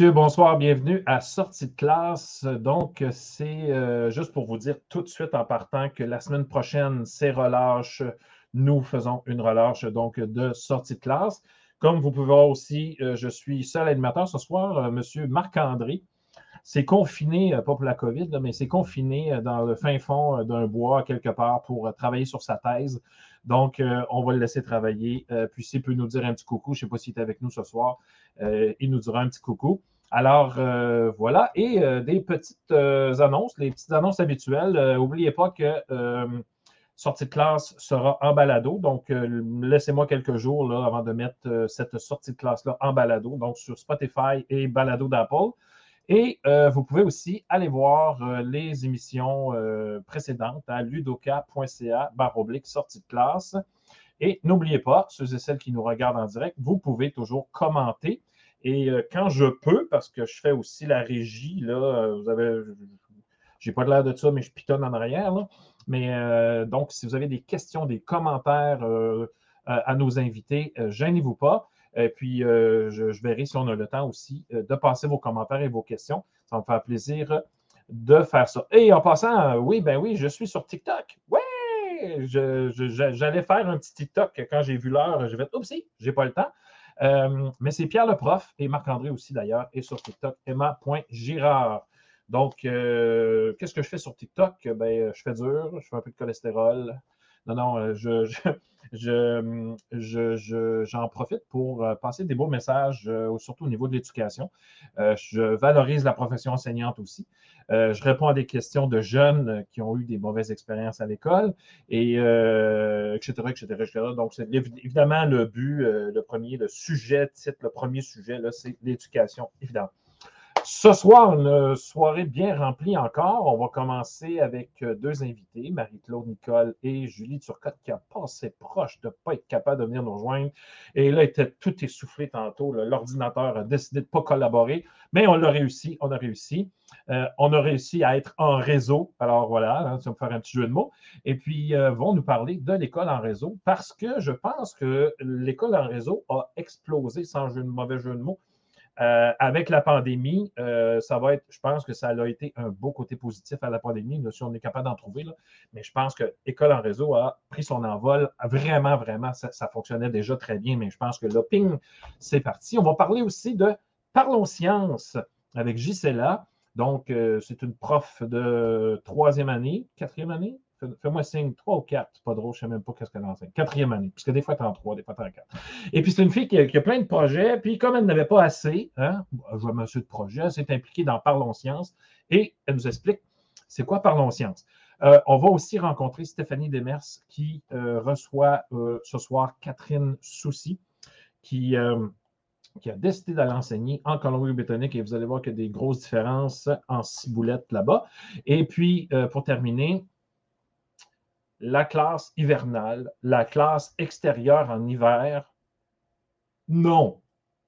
Messieurs, bonsoir, bienvenue à Sortie de classe. Donc, c'est euh, juste pour vous dire tout de suite en partant que la semaine prochaine, c'est relâche. Nous faisons une relâche donc de sortie de classe. Comme vous pouvez voir aussi, euh, je suis seul animateur ce soir, euh, Monsieur Marc-André. C'est confiné, pas pour la COVID, mais c'est confiné dans le fin fond d'un bois quelque part pour travailler sur sa thèse. Donc, on va le laisser travailler. puis, s'il peut nous dire un petit coucou, je ne sais pas s'il est avec nous ce soir, euh, il nous dira un petit coucou. Alors, euh, voilà. Et euh, des petites annonces, les petites annonces habituelles. N'oubliez pas que sortie de classe sera en balado. Donc, laissez-moi quelques jours là, avant de mettre cette sortie de classe-là en balado, donc sur Spotify et balado d'Apple. Et vous pouvez aussi aller voir les émissions précédentes à ludoka.ca sortie de classe. Et n'oubliez pas, ceux et celles qui nous regardent en direct, vous pouvez toujours commenter. Et euh, quand je peux, parce que je fais aussi la régie, là, euh, vous avez, j'ai pas l'air de ça, mais je pitonne en arrière. Mais euh, donc, si vous avez des questions, des commentaires à nos invités, gênez-vous pas. Et puis, je, verrai si on a le temps aussi de passer vos commentaires et vos questions. Ça me fait plaisir de faire ça. Et en passant, oui, ben oui, je suis sur TikTok. Ouais! j'allais faire un petit TikTok quand j'ai vu l'heure. Je vais oups, j'ai pas le temps. Euh, mais c'est Pierre le prof et Marc-André aussi d'ailleurs, et sur TikTok, Emma.girard. Donc, euh, qu'est-ce que je fais sur TikTok? Ben, je fais dur, je fais un peu de cholestérol. Non, non, euh, je, j'en je, profite pour passer des beaux messages, surtout au niveau de l'éducation. je valorise la profession enseignante aussi. Euh, je réponds à des questions de jeunes qui ont eu des mauvaises expériences à l'école, et etc., Donc, c'est évidemment le but, euh, le premier, le sujet, titre, le premier sujet, là, c'est l'éducation, évidemment. Ce soir, une soirée bien remplie encore. On va commencer avec euh, deux invités, Marie-Claude Nicole et Julie Turcotte, qui a passé proche de ne pas être capable de venir nous rejoindre. Et là, était tout essoufflé tantôt. L'ordinateur a décidé de ne pas collaborer, mais on l'a réussi. On a réussi. Euh, on a réussi à être en réseau. Alors voilà, hein, ça va faire un petit jeu de mots. Et puis, euh, vont nous parler de l'école en réseau parce que je pense que l'école en réseau a explosé, sans mauvais jeu de mots, euh, avec la pandémie, euh, ça va être, je pense que ça a été un beau côté positif à la pandémie, si on est capable d'en trouver. mais je pense que École en réseau a pris son envol. Vraiment, vraiment, ça, fonctionnait déjà très bien, mais je pense que là, ping, c'est parti. On va parler aussi de Parlons Science avec Gisela. Donc, euh, c'est une prof de troisième année, quatrième année, Fais-moi signe, trois ou quatre. Pas drôle, je sais même pas qu'est-ce qu'elle enseigne. Quatrième année, puisque des fois, tu en trois, des fois, tu en quatre. Et puis, c'est une fille qui a, plein de projets. Puis, comme elle n'avait pas assez, hein, je vois monsieur de projet, elle s'est impliquée dans Parlons Sciences et elle nous explique c'est quoi Parlons Sciences? Euh, on va aussi rencontrer Stéphanie Demers qui euh, reçoit euh, ce soir Catherine Soucy, qui, qui a décidé d'aller enseigner en Colombie-Britannique et vous allez voir qu'il y a des grosses différences en ciboulette là-bas. Et puis, pour terminer, la classe hivernale, la classe extérieure en hiver, non.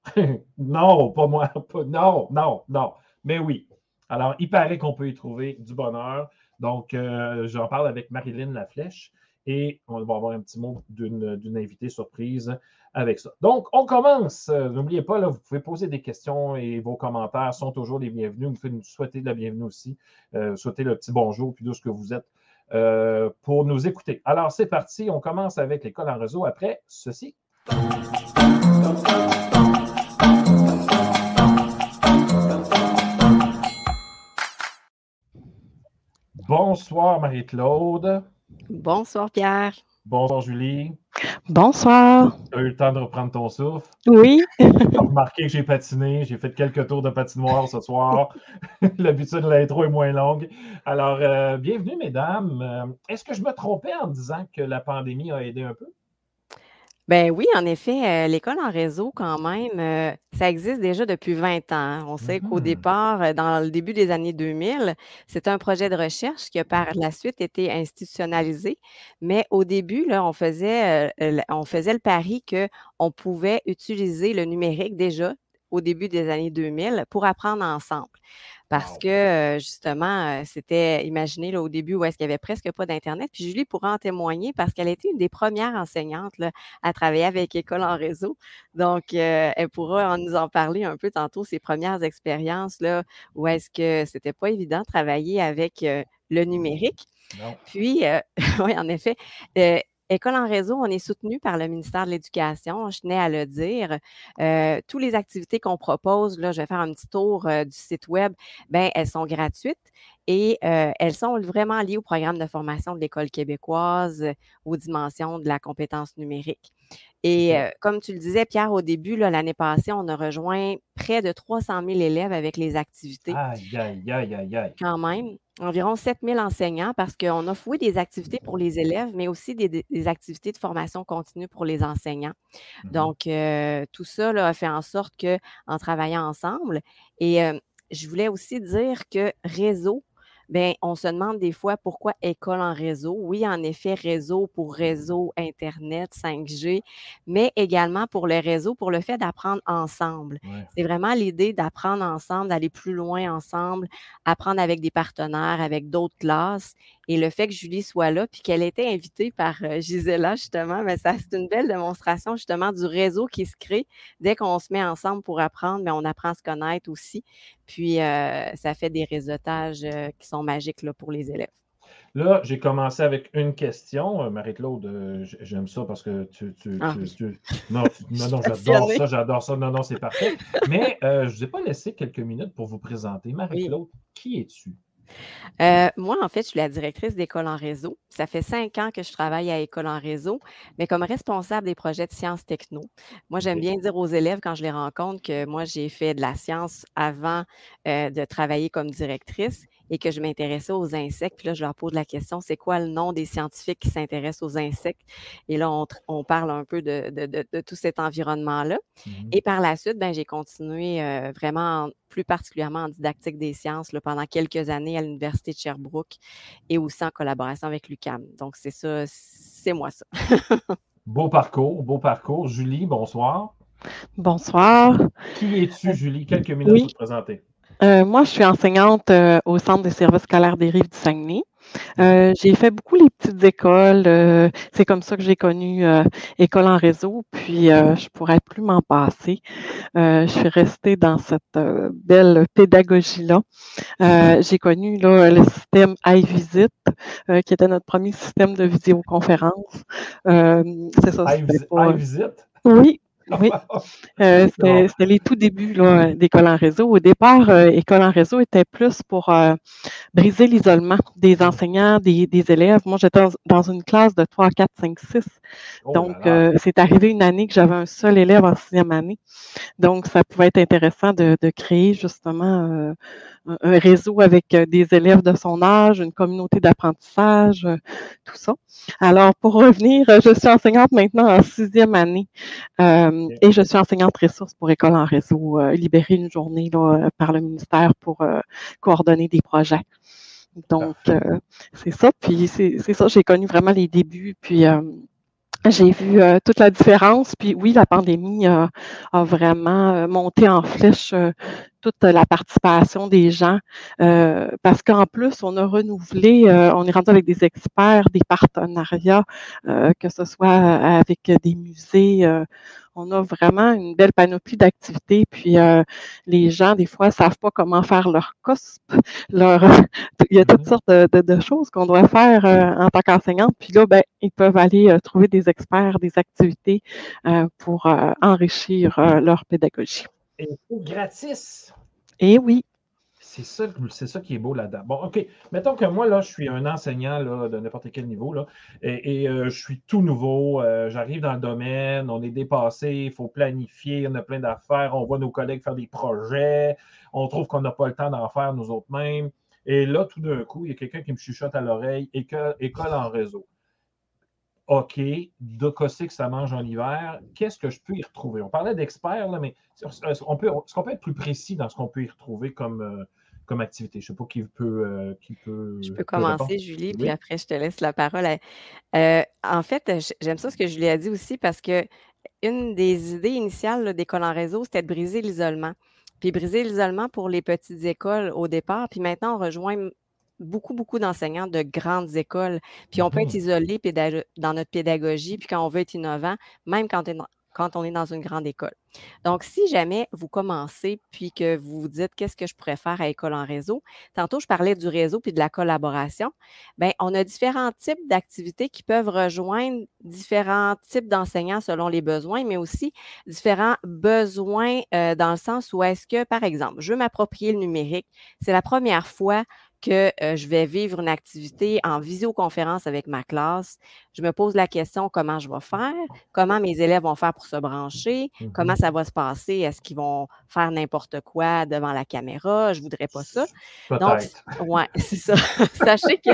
non, pas moi. non, non, non. Mais oui. Alors, il paraît qu'on peut y trouver du bonheur. Donc, euh, j'en parle avec Marilyn Laflèche et on va avoir un petit mot d'une invitée surprise avec ça. Donc, on commence. N'oubliez pas, vous pouvez poser des questions et vos commentaires sont toujours les bienvenus. Vous pouvez nous souhaiter de la bienvenue aussi, euh, souhaiter le petit bonjour, puis d'où ce que vous êtes euh, pour nous écouter. Alors, c'est parti. On commence avec l'école en réseau après ceci. Bonsoir Marie-Claude. Bonsoir Pierre. Bonsoir Julie. Bonsoir. Tu as eu le temps de reprendre ton souffle? Oui. Tu as remarqué que j'ai patiné, j'ai fait quelques tours de patinoire ce soir. L'habitude de l'intro est moins longue. Alors, euh, bienvenue, mesdames. Euh, est-ce que je me trompais en disant que la pandémie a aidé un peu? Ben oui, en effet, l'école en réseau, quand même, ça existe déjà depuis 20 ans. On sait qu'au mmh départ, dans le début des années 2000, c'était un projet de recherche qui a par la suite été institutionnalisé. Mais au début, là, on faisait, on faisait le pari qu'on pouvait utiliser le numérique déjà au début des années 2000 pour apprendre ensemble. Parce que, justement, c'était, imaginez, au début, où est-ce qu'il n'y avait presque pas d'Internet. Puis Julie pourra en témoigner parce qu'elle était une des premières enseignantes à travailler avec École en réseau. Donc, elle pourra nous en parler un peu tantôt, ses premières expériences, là, où est-ce que c'était pas évident de travailler avec le numérique. Puis, oui, en effet, École en réseau, on est soutenu par le ministère de l'Éducation, je tenais à le dire. Euh, toutes les activités qu'on propose, là, je vais faire un petit tour euh, du site web, ben, elles sont gratuites et euh, elles sont vraiment liées au programme de formation de l'École québécoise, aux dimensions de la compétence numérique. Et comme tu le disais, Pierre, au début, l'année passée, on a rejoint près de 300 000 élèves avec les activités. Aïe, aïe, aïe, aïe, aïe. Quand même, environ 7 000 enseignants parce qu'on a foué des activités pour les élèves, mais aussi des, activités de formation continue pour les enseignants. Mmh Donc, tout ça a fait en sorte qu'en travaillant ensemble, et je voulais aussi dire que réseau, Bien, on se demande des fois pourquoi école en réseau. Oui, en effet, réseau pour réseau, Internet, 5G, mais également pour le réseau, pour le fait d'apprendre ensemble. C'est vraiment l'idée d'apprendre ensemble, d'aller plus loin ensemble, apprendre avec des partenaires, avec d'autres classes. Et le fait que Julie soit là, puis qu'elle ait été invitée par euh, Gisela, justement, mais ça, c'est une belle démonstration, justement, du réseau qui se crée. Dès qu'on se met ensemble pour apprendre, mais on apprend à se connaître aussi. Puis, euh, ça fait des réseautage euh, qui sont magiques là, pour les élèves. Là, j'ai commencé avec une question. Marie-Claude, j'aime ça parce que tu. Ah. Non, non, non j'adore ça, j'adore ça. Non, non, c'est parfait. Mais je ne vous ai pas laissé quelques minutes pour vous présenter. Marie-Claude, qui es-tu? Euh, moi, en fait, je suis la directrice d'École en réseau. Ça fait cinq ans que je travaille à École en réseau, mais comme responsable des projets de sciences techno. Moi, j'aime bien dire aux élèves quand je les rencontre que moi, j'ai fait de la science avant euh, de travailler comme directrice et que je m'intéressais aux insectes. Puis là, je leur pose la question, c'est quoi le nom des scientifiques qui s'intéressent aux insectes? Et là, on, parle un peu de, tout cet environnement-là. Mmh et par la suite, ben, j'ai continué euh, vraiment, plus particulièrement en didactique des sciences pendant quelques années à l'Université de Sherbrooke et aussi en collaboration avec l'UCAM. Donc, c'est ça, c'est moi ça. beau parcours, beau parcours. Julie, bonsoir. Bonsoir. Qui es-tu, Julie? Quelques minutes pour te présenter. Euh, moi, je suis enseignante euh, au Centre des services scolaires des Rives du Saguenay. Euh, j'ai fait beaucoup les petites écoles. c'est comme ça que j'ai connu école en réseau. Puis, je pourrais plus m'en passer. je suis restée dans cette belle pédagogie-là. j'ai connu là, le système iVisit, qui était notre premier système de vidéoconférence. c'est ça. iVisit? Oui, oui, euh, c'était les tout débuts d'École en réseau. Au départ, euh, École en réseau était plus pour euh, briser l'isolement des enseignants, des, élèves. Moi, j'étais dans, une classe de 3, 4, 5, 6. Donc, c'est arrivé une année que j'avais un seul élève en sixième année. Donc, ça pouvait être intéressant de, de créer justement un réseau avec euh, des élèves de son âge, une communauté d'apprentissage, euh, tout ça. Alors, pour revenir, euh, je suis enseignante maintenant en sixième année et je suis enseignante ressource pour École en réseau, libérée une journée par le ministère pour coordonner des projets. Donc, c'est ça. Puis, c'est ça, j'ai connu vraiment les débuts. Puis, j'ai vu euh, toute la différence. Puis oui, la pandémie a vraiment euh, monté en flèche euh, toute la participation des gens. parce qu'en plus, on a renouvelé, on est rendu avec des experts, des partenariats, que ce soit avec des musées on a vraiment une belle panoplie d'activités. Puis euh, les gens, des fois, ne savent pas comment faire leur COSP. Leur, il y a toutes sortes de, choses qu'on doit faire euh, en tant qu'enseignante. Puis là, ben, ils peuvent aller euh, trouver des experts, des activités pour enrichir leur pédagogie. Et gratis. Et oui. C'est ça, c'est ça qui est beau là-dedans. Bon, OK. Mettons que moi, là, je suis un enseignant là, de n'importe quel niveau, là, et, euh, je suis tout nouveau. Euh, j'arrive dans le domaine, on est dépassé, il faut planifier, on a plein d'affaires, on voit nos collègues faire des projets, on trouve qu'on n'a pas le temps d'en faire nous autres mêmes. Et là, tout d'un coup, il y a quelqu'un qui me chuchote à l'oreille, école, école en réseau. OK, de que ça mange en hiver, qu'est-ce que je peux y retrouver? On parlait d'experts, mais est-ce qu'on peut, peut, être plus précis dans ce qu'on peut y retrouver comme, euh, comme activité? Je ne sais pas qui peut, euh, qui peut. Je peux commencer, Julie, puis après, je te laisse la parole. Euh, en fait, j'aime ça ce que Julie a dit aussi parce que une des idées initiales d'école en réseau, c'était de briser l'isolement. Puis briser l'isolement pour les petites écoles au départ. Puis maintenant, on rejoint beaucoup, beaucoup d'enseignants de grandes écoles. Puis on peut être mmh isolé dans notre pédagogie, puis quand on veut être innovant, même quand on est quand on est dans une grande école. Donc, si jamais vous commencez puis que vous vous dites qu'est-ce que je pourrais faire à École en réseau, tantôt je parlais du réseau puis de la collaboration, bien, on a différents types d'activités qui peuvent rejoindre différents types d'enseignants selon les besoins, mais aussi différents besoins euh, dans le sens où est-ce que, par exemple, je veux m'approprier le numérique, c'est la première fois que je vais vivre une activité en visioconférence avec ma classe, je me pose la question comment je vais faire, comment mes élèves vont faire pour se brancher, comment mmh ça va se passer, est-ce qu'ils vont faire n'importe quoi devant la caméra, je ne voudrais pas ça. Donc, ouais, c'est ça. Sachez que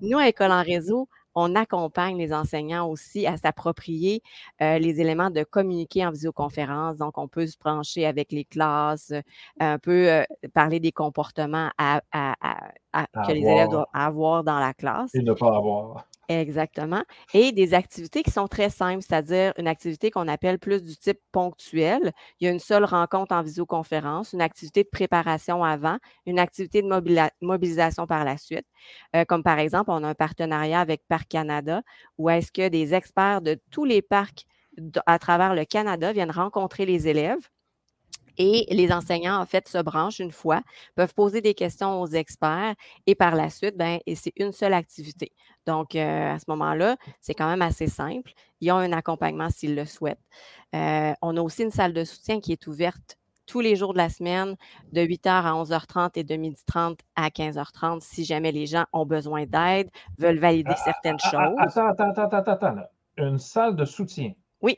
nous, à École en réseau, on accompagne les enseignants aussi à s'approprier les éléments de communiquer en visioconférence. Donc, on peut se brancher avec les classes, un peu parler des comportements que les élèves doivent avoir dans la classe. Et ne pas avoir. Exactement. Et des activités qui sont très simples, c'est-à-dire une activité qu'on appelle plus du type ponctuel. Il y a une seule rencontre en visioconférence, une activité de préparation avant, une activité de mobilisation par la suite. Euh, comme par exemple, on a un partenariat avec Parc Canada où est-ce que des experts de tous les parcs à travers le Canada viennent rencontrer les élèves et les enseignants, en fait, se branchent une fois, peuvent poser des questions aux experts et par la suite, ben, c'est une seule activité. Donc, euh, à ce moment-là, c'est quand même assez simple. Ils ont un accompagnement s'ils le souhaitent. Euh, on a aussi une salle de soutien qui est ouverte tous les jours de la semaine, de 8h à 11h30 et de 12h30 à 15h30, si jamais les gens ont besoin d'aide, veulent valider ah, certaines ah, ah, choses. Attends, attends, attends, attends, attends. Une salle de soutien. Oui.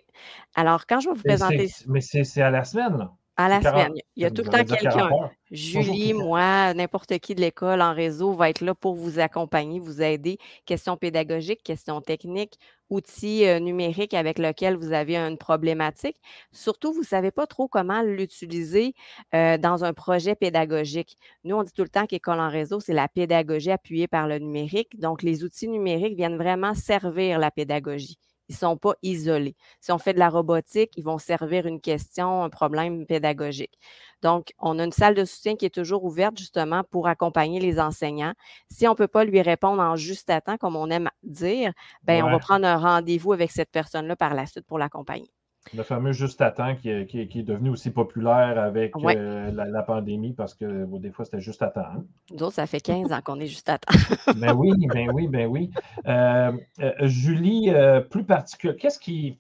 Alors, quand je vais vous présenter. Mais c'est à la semaine, là. À la semaine. Il y a tout le temps quelqu'un. Julie, moi, n'importe qui de l'école en réseau va être là pour vous accompagner, vous aider. Questions pédagogiques, questions techniques, outils euh, numériques avec lesquels vous avez une problématique. Surtout, vous ne savez pas trop comment l'utiliser euh, dans un projet pédagogique. Nous, on dit tout le temps qu'École en réseau, c'est la pédagogie appuyée par le numérique. Donc, les outils numériques viennent vraiment servir la pédagogie. Ils ne sont pas isolés. Si on fait de la robotique, ils vont servir une question, un problème pédagogique. Donc, on a une salle de soutien qui est toujours ouverte justement pour accompagner les enseignants. Si on ne peut pas lui répondre en juste à temps, comme on aime dire, ben, on va prendre un rendez-vous avec cette personne-là par la suite pour l'accompagner. Le fameux juste à temps qui, est devenu aussi populaire avec euh, la, pandémie parce que des fois, c'était juste à temps. Hein. Nous ça fait 15 ans qu'on est juste à temps. ben oui, ben oui, ben oui. Euh, euh, Julie, plus particulier, qu'est-ce qui.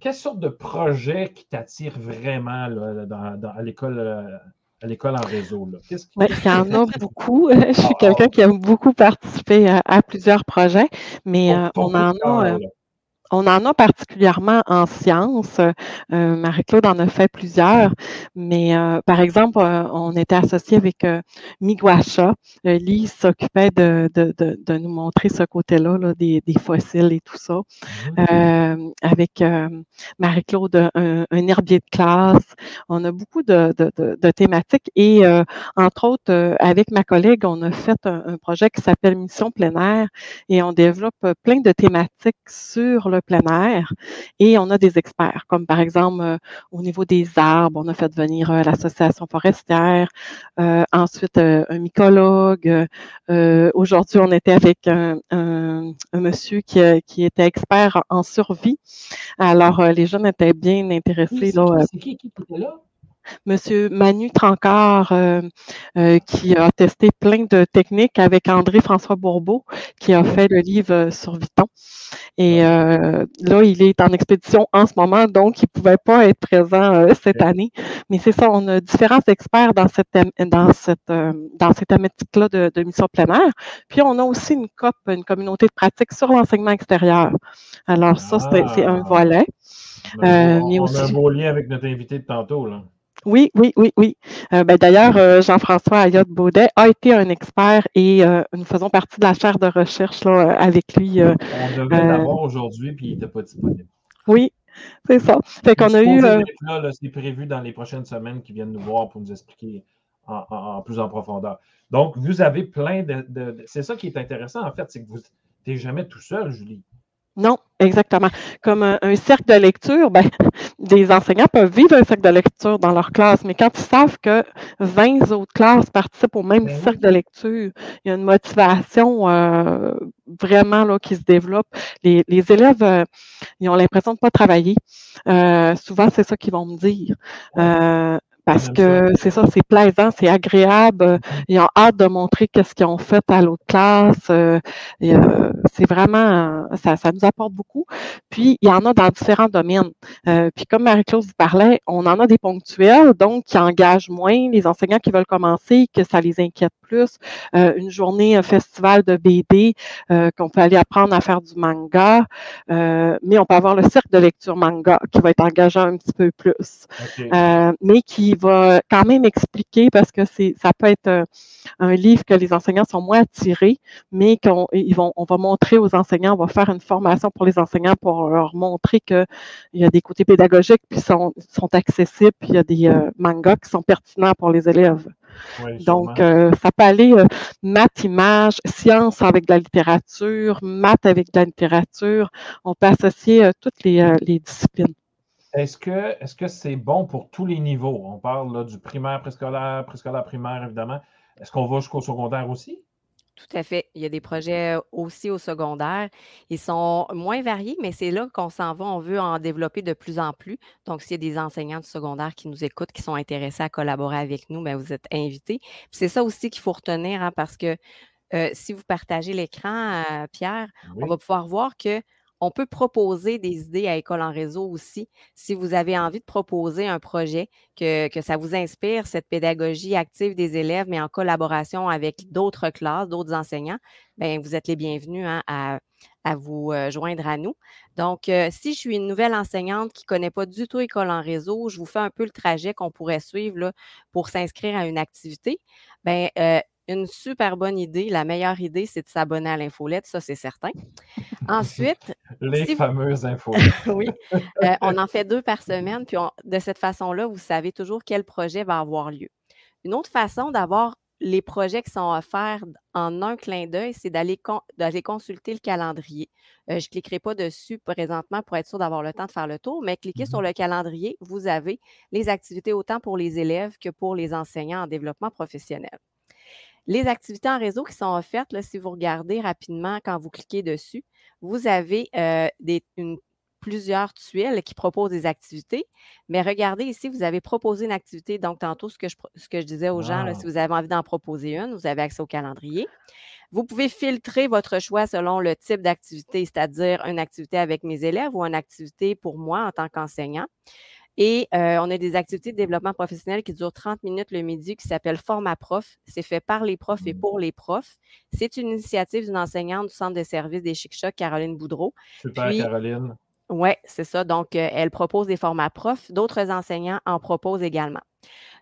Quelle sorte de projet qui t'attire vraiment à l'école à l'école en réseau? il y en a beaucoup. Je suis ah, quelqu'un qui aime beaucoup participer à, plusieurs projets, mais on en a. On en a particulièrement en sciences. Euh, Marie-Claude en a fait plusieurs, mais euh, par exemple, euh, on était associé avec Miguacha. Lise s'occupait de, de, de, nous montrer ce côté-là là, des, des, fossiles et tout ça. Mmh. avec Marie-Claude, un, herbier de classe. On a beaucoup de, thématiques et entre autres, avec ma collègue, on a fait un, un projet qui s'appelle Mission plein air et on développe plein de thématiques sur le plein air et on a des experts, comme par exemple euh, au niveau des arbres, on a fait venir euh, l'association forestière, euh, ensuite un mycologue. Aujourd'hui, on était avec un, monsieur qui, qui, était expert en survie. Alors, les jeunes étaient bien intéressés. C'est qui qui était là? Monsieur Manu Trancard, euh, euh, qui a testé plein de techniques avec André-François Bourbeau, qui a fait le livre euh, sur Viton. Et là, il est en expédition en ce moment, donc il ne pouvait pas être présent cette année. Mais c'est ça, on a différents experts dans cette dans cette dans cette thématique-là de, de, mission plein. Puis on a aussi une COP, une communauté de pratique sur l'enseignement extérieur. Alors ça, c'est un ah. volet. on, a un beau lien avec notre invité de tantôt, là. Oui, oui, oui, oui. Euh, ben, D'ailleurs, euh, Jean-François Ayotte-Baudet a été un expert et euh, nous faisons partie de la chaire de recherche là, avec lui. On devait l'avoir aujourd'hui, puis il n'était pas disponible. Oui, c'est ça. Fait qu'on a eu. c'est prévu dans les prochaines semaines qu'il vienne nous voir pour nous expliquer en, plus en profondeur. Donc, vous avez plein de. de c'est ça qui est intéressant, en fait, c'est que vous n'êtes jamais tout seul, Julie. Non, exactement. Comme un, cercle de lecture, ben, des enseignants peuvent vivre un cercle de lecture dans leur classe, mais quand ils savent que 20 autres classes participent au même ben cercle de lecture, il y a une motivation euh, vraiment là, qui se développe. Les, élèves, euh, ils ont l'impression de ne pas travailler. Euh, souvent, c'est ça qu'ils vont me dire parce que c'est ça, c'est plaisant, c'est agréable. Ils ont hâte de montrer qu'est-ce qu'ils ont fait à l'autre classe. Euh, euh, c'est vraiment, ça, ça nous apporte beaucoup. Puis, il y en a dans différents domaines. Euh, puis, comme Marie-Claude vous parlait, on en a des ponctuels, donc qui engagent moins les enseignants qui veulent commencer, que ça les inquiète plus. une journée, un festival de BD, qu'on peut aller apprendre à faire du manga. mais on peut avoir le cercle de lecture manga qui va être engageant un petit peu plus. mais qui va quand même expliquer parce que c'est ça peut être un, livre que les enseignants sont moins attirés, mais qu'on ils vont, on va montrer aux enseignants, on va faire une formation pour les enseignants pour leur montrer qu'il y a des côtés pédagogiques qui sont, sont accessibles, puis il y a des euh, mangas qui sont pertinents pour les élèves. Donc, euh, ça peut aller euh, maths, images, sciences avec de la littérature, maths avec de la littérature. On peut associer toutes les, les disciplines. Est-ce que c'est bon pour tous les niveaux? On parle du primaire, préscolaire, préscolaire, primaire, évidemment. Est-ce qu'on va jusqu'au secondaire aussi? Tout à fait. Il y a des projets aussi au secondaire. Ils sont moins variés, mais c'est là qu'on s'en va. On veut en développer de plus en plus. Donc, s'il y a des enseignants du secondaire qui nous écoutent, qui sont intéressés à collaborer avec nous, bien, vous êtes invités. C'est ça aussi qu'il faut retenir, hein, parce que si vous partagez l'écran, Pierre, on va pouvoir voir que on peut proposer des idées à École en réseau aussi. Si vous avez envie de proposer un projet, que, ça vous inspire, cette pédagogie active des élèves, mais en collaboration avec d'autres classes, d'autres enseignants, bien, vous êtes les bienvenus hein, à, vous euh, joindre à nous. Donc, euh, si je suis une nouvelle enseignante qui ne connaît pas du tout École en réseau, je vous fais un peu le trajet qu'on pourrait suivre pour s'inscrire à une activité. Bien, euh, une super bonne idée. La meilleure idée, c'est de s'abonner à l'infolette, ça, c'est certain. Ensuite. Les fameuses infolettes. oui. Euh, on en fait deux par semaine, puis de cette façon-là, vous savez toujours quel projet va avoir lieu. Une autre façon d'avoir les projets qui sont offerts en un clin d'œil, c'est d'aller consulter le calendrier. Euh, je ne cliquerai pas dessus présentement pour être sûr d'avoir le temps de faire le tour, mais cliquez sur mmh le calendrier, vous avez les activités autant pour les élèves que pour les enseignants en développement professionnel. Les activités en réseau qui sont offertes, là, si vous regardez rapidement quand vous cliquez dessus, vous avez euh, des, plusieurs tuiles qui proposent des activités. Mais regardez ici, vous avez proposé une activité. Donc, tantôt, ce que je, ce que je disais aux gens, si vous avez envie d'en proposer une, vous avez accès au calendrier. Vous pouvez filtrer votre choix selon le type d'activité, c'est-à-dire une activité avec mes élèves ou une activité pour moi en tant qu'enseignant. Et euh, on a des activités de développement professionnel qui durent 30 minutes le midi qui s'appelle Format Prof. C'est fait par les profs et pour les profs. C'est une initiative d'une enseignante du Centre de services des Chic-Chocs, Caroline Boudreau. Super, Caroline. Oui, c'est ça. Donc, euh, elle propose des formats profs. D'autres enseignants en proposent également.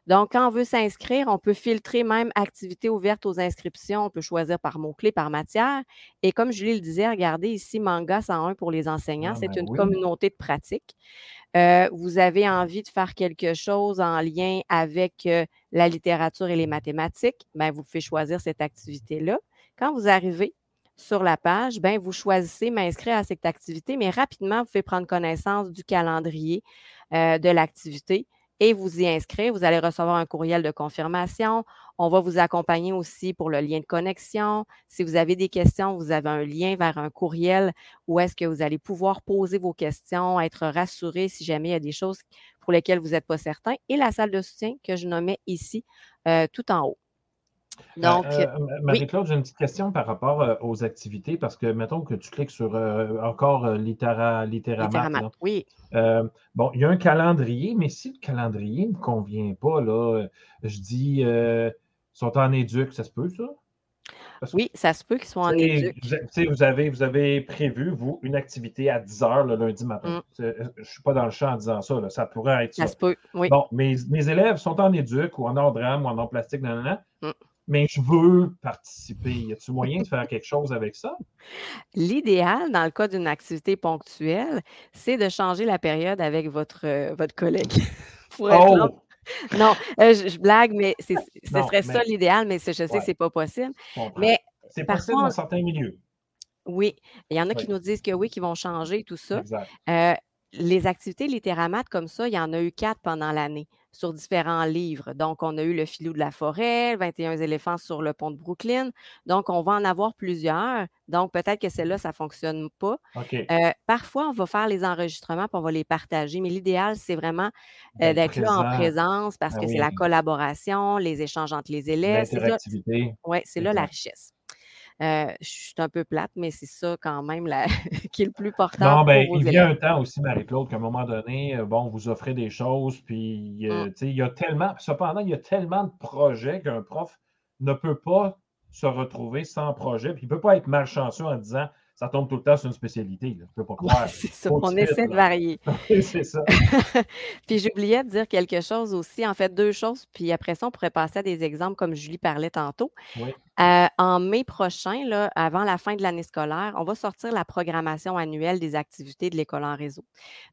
Donc, quand on veut s'inscrire, on peut filtrer même activités ouvertes aux inscriptions. On peut choisir par mots-clés, par matière. Et comme Julie le disait, regardez ici, Manga 101 pour les enseignants. Ah, c'est ben une communauté de pratique. Euh, vous avez envie de faire quelque chose en lien avec euh, la littérature et les mathématiques, ben, vous pouvez choisir cette activité-là. Quand vous arrivez sur la page, ben, vous choisissez m'inscrire à cette activité, mais rapidement, vous pouvez prendre connaissance du calendrier euh, de l'activité et vous y inscrire. Vous allez recevoir un courriel de confirmation. On va vous accompagner aussi pour le lien de connexion. Si vous avez des questions, vous avez un lien vers un courriel où est-ce que vous allez pouvoir poser vos questions, être rassuré si jamais il y a des choses pour lesquelles vous n'êtes pas certain. Et la salle de soutien que je nommais ici euh, tout en haut. Donc, euh, euh, Marie-Claude, j'ai une petite question par rapport aux activités, parce que mettons que tu cliques sur encore Littéra, Littéramat. oui. bon, il y a un calendrier, mais si le calendrier ne me convient pas, là, je dis, sont en éduc, ça se peut, ça? oui, ça se peut qu'ils soient en éduc. Vous, avez, vous avez prévu, vous, une activité à 10 heures le lundi matin. Mm. Je ne suis pas dans le champ en disant ça, ça pourrait être ça. Ça se peut, oui. Bon, mes, mes élèves sont en éduc ou en art drame ou en art plastique, nanana. Mm mais je veux participer. Y a-t-il moyen de faire quelque chose avec ça? L'idéal, dans le cas d'une activité ponctuelle, c'est de changer la période avec votre, euh, votre collègue. oh! Non, euh, je, blague, mais ce serait ça l'idéal, mais je sais que ce n'est pas possible. Mais c'est possible dans certains milieux. Oui, il y en a qui nous disent que oui, qui vont changer, tout ça. Exact. Euh, les activités littéramate comme ça, il y en a eu quatre pendant l'année sur différents livres. Donc, on a eu Le filou de la forêt, 21 éléphants sur le pont de Brooklyn. Donc, on va en avoir plusieurs. Donc, peut-être que celle-là, ça ne fonctionne pas. Euh, parfois, on va faire les enregistrements puis on va les partager, mais l'idéal, c'est vraiment euh, D'être d'être là en présence parce Ah que c'est la collaboration, les échanges entre les élèves. C'est là, ouais, c'est là la richesse. Euh, je suis un peu plate, mais c'est ça quand même la- qui est le plus Non, portable ben, il y a élèves. un temps aussi, Marie-Claude, qu'à un moment donné, euh, bon, vous offrez des choses, puis euh, Mm. tu sais, il y a tellement, cependant, il y a tellement de projets qu'un prof ne peut pas se retrouver sans projet, puis il ne peut pas être malchanceux en disant ça tombe tout le temps sur une spécialité. là. Je peux pas Ouais, croire. c'est ça. On essaie de varier. c'est ça. Puis j'oubliais de dire quelque chose aussi, en fait, deux choses, puis après ça, on pourrait passer à des exemples comme Julie parlait tantôt. Oui. Euh, en mai prochain, avant la fin de l'année scolaire, on va sortir la programmation annuelle des activités de l'école en réseau.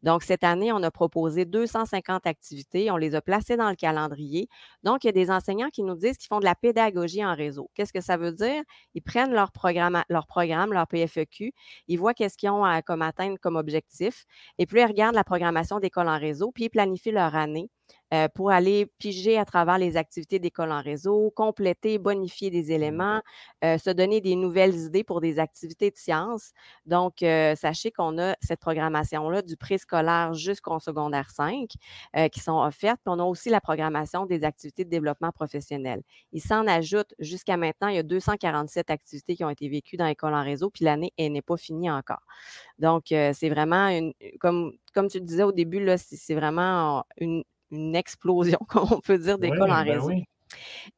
Donc, cette année, on a proposé 250 activités. On les a placées dans le calendrier. Donc, il y a des enseignants qui nous disent qu'ils font de la pédagogie en réseau. Qu'est-ce que ça veut dire? Ils prennent leur programme, leur, programme, leur PFEQ, ils voient qu'est-ce qu'ils ont à, comme atteindre comme objectif, et puis ils regardent la programmation d'école en réseau, puis ils planifient leur année euh, pour aller piger à travers les activités d'école en réseau, compléter, bonifier des éléments, euh, se donner des nouvelles idées pour des activités de sciences. Donc, euh, sachez qu'on a cette programmation-là du préscolaire jusqu'au secondaire 5 euh, qui sont offertes. Puis on a aussi la programmation des activités de développement professionnel. Il s'en ajoute jusqu'à maintenant, il y a 247 activités qui ont été vécues dans l'école en réseau, puis l'année, elle n'est pas finie encore. Donc, c'est vraiment une, comme, comme tu le disais au début, c'est vraiment une, une explosion, comme on peut dire, Oui, d'école en ben réseau. oui.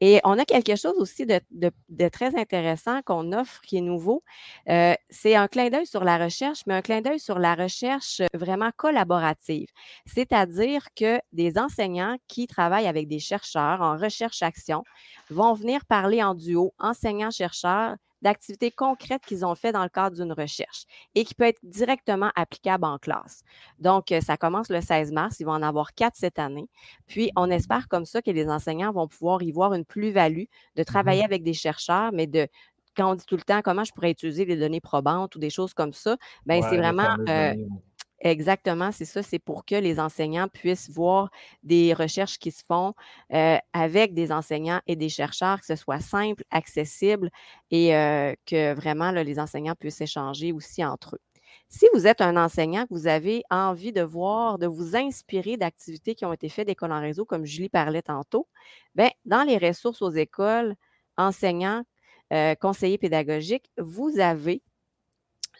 Et on a quelque chose aussi de, de- de très intéressant qu'on offre, qui est nouveau. Euh, c'est un clin d'œil sur la recherche, mais un clin d'œil sur la recherche vraiment collaborative. C'est-à-dire que des enseignants qui travaillent avec des chercheurs en recherche-action vont venir parler en duo, enseignants-chercheurs, d'activités concrètes qu'ils ont fait dans le cadre d'une recherche et qui peut être directement applicable en classe. Donc, euh, ça commence le 16 mars. Il va en avoir quatre cette année. Puis, on espère comme ça que les enseignants vont pouvoir y voir une plus-value de travailler avec des chercheurs, mais de quand on dit tout le temps comment je pourrais utiliser les données probantes ou des choses comme ça, bien, Ouais, c'est vraiment euh. Exactement, c'est ça. C'est pour que les enseignants puissent voir des recherches qui se font euh, avec des enseignants et des chercheurs, que ce soit simple, accessible et euh, que vraiment les enseignants puissent échanger aussi entre eux. Si vous êtes un enseignant, que vous avez envie de voir, de vous inspirer d'activités qui ont été faites d'école en réseau, comme Julie parlait tantôt, bien, dans les ressources aux écoles, enseignants, euh, conseillers pédagogiques, vous avez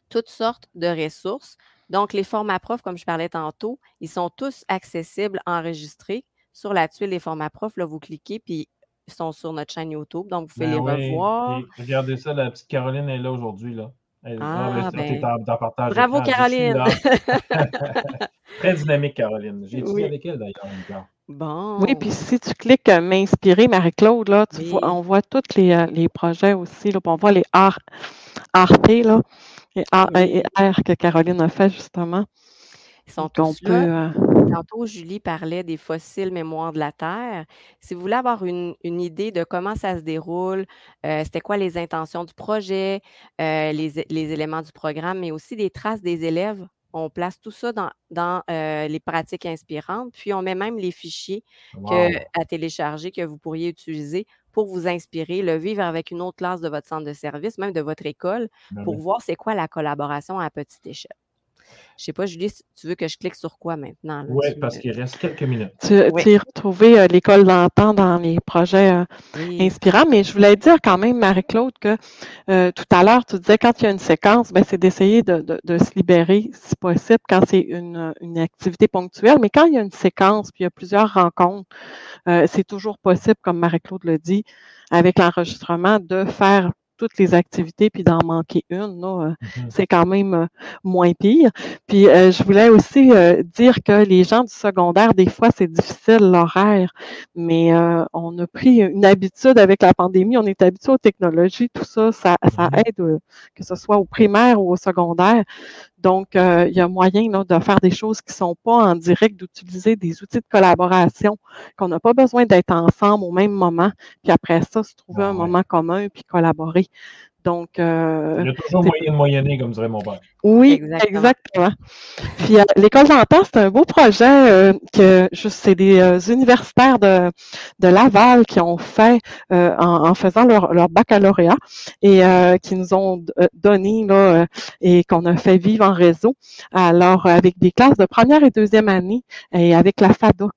toutes sortes de ressources. Donc, les formats profs, comme je parlais tantôt, ils sont tous accessibles, enregistrés. Sur la tuile des formats profs, là, vous cliquez, puis ils sont sur notre chaîne YouTube. Donc, vous pouvez Ben les oui, revoir. regardez ça, la petite Caroline est là aujourd'hui. Là. Elle, Ah, ben, en, en partage bravo, Caroline. Très dynamique, Caroline. J'ai étudié Oui. avec elle d'ailleurs. encore. Oui, puis Bon, si tu cliques euh, M'inspirer, Marie-Claude, là, tu vois, oui, on voit tous les, euh, les projets aussi. Là, puis on voit les art, RT, là, et, A- et R que Caroline a fait justement. ils sont Donc, on tous peut. là. euh, Tantôt, Julie parlait des fossiles mémoire de la Terre. Si vous voulez avoir une, une idée de comment ça se déroule, euh, c'était quoi les intentions du projet, euh, les, éléments du programme, mais aussi des traces des élèves, on place tout ça dans, dans, euh, les pratiques inspirantes, puis on met même les fichiers que, à télécharger que vous pourriez utiliser pour vous inspirer, le vivre avec une autre classe de votre centre de service, même de votre école, Ben pour oui. voir c'est quoi la collaboration à petite échelle. Je sais pas, Julie, si tu veux que je clique sur quoi maintenant? Là, Oui, parce me- qu'il reste quelques minutes. Tu, Oui, tu iras trouver euh, l'école d'antan dans les projets euh, oui, inspirants, mais je voulais dire quand même, Marie-Claude, que euh, tout à l'heure, tu disais quand il y a une séquence, ben, c'est d'essayer de, de, de se libérer, si possible, quand c'est une, une activité ponctuelle, mais quand il y a une séquence, puis il y a plusieurs rencontres, euh, c'est toujours possible, comme Marie-Claude le dit, avec l'enregistrement, de faire toutes les activités puis d'en manquer une. Là, euh, Mhm. c'est quand même euh, moins pire. Puis euh, je voulais aussi euh, dire que les gens du secondaire, des fois, c'est difficile l'horaire, mais euh, on a pris une habitude avec la pandémie, on est habitué aux technologies, tout ça, ça, ça Mhm. aide, euh, que ce soit au primaire ou au secondaire. Donc, euh, il y a moyen là, de faire des choses qui ne sont pas en direct, d'utiliser des outils de collaboration, qu'on n'a pas besoin d'être ensemble au même moment, puis après ça, se trouver Ah un ouais. moment commun, puis collaborer. Donc, euh, Il y a toujours moyen de moyenner, comme dirait mon père. Oui, exactement. Puis euh, l'école d'antan, c'est un beau projet euh, que c'est des universitaires de, de Laval qui ont fait en, faisant leur, leur baccalauréat et qui nous ont donné là, et qu'on a fait vivre en réseau. Alors, avec des classes de première et deuxième année et avec la FADOC.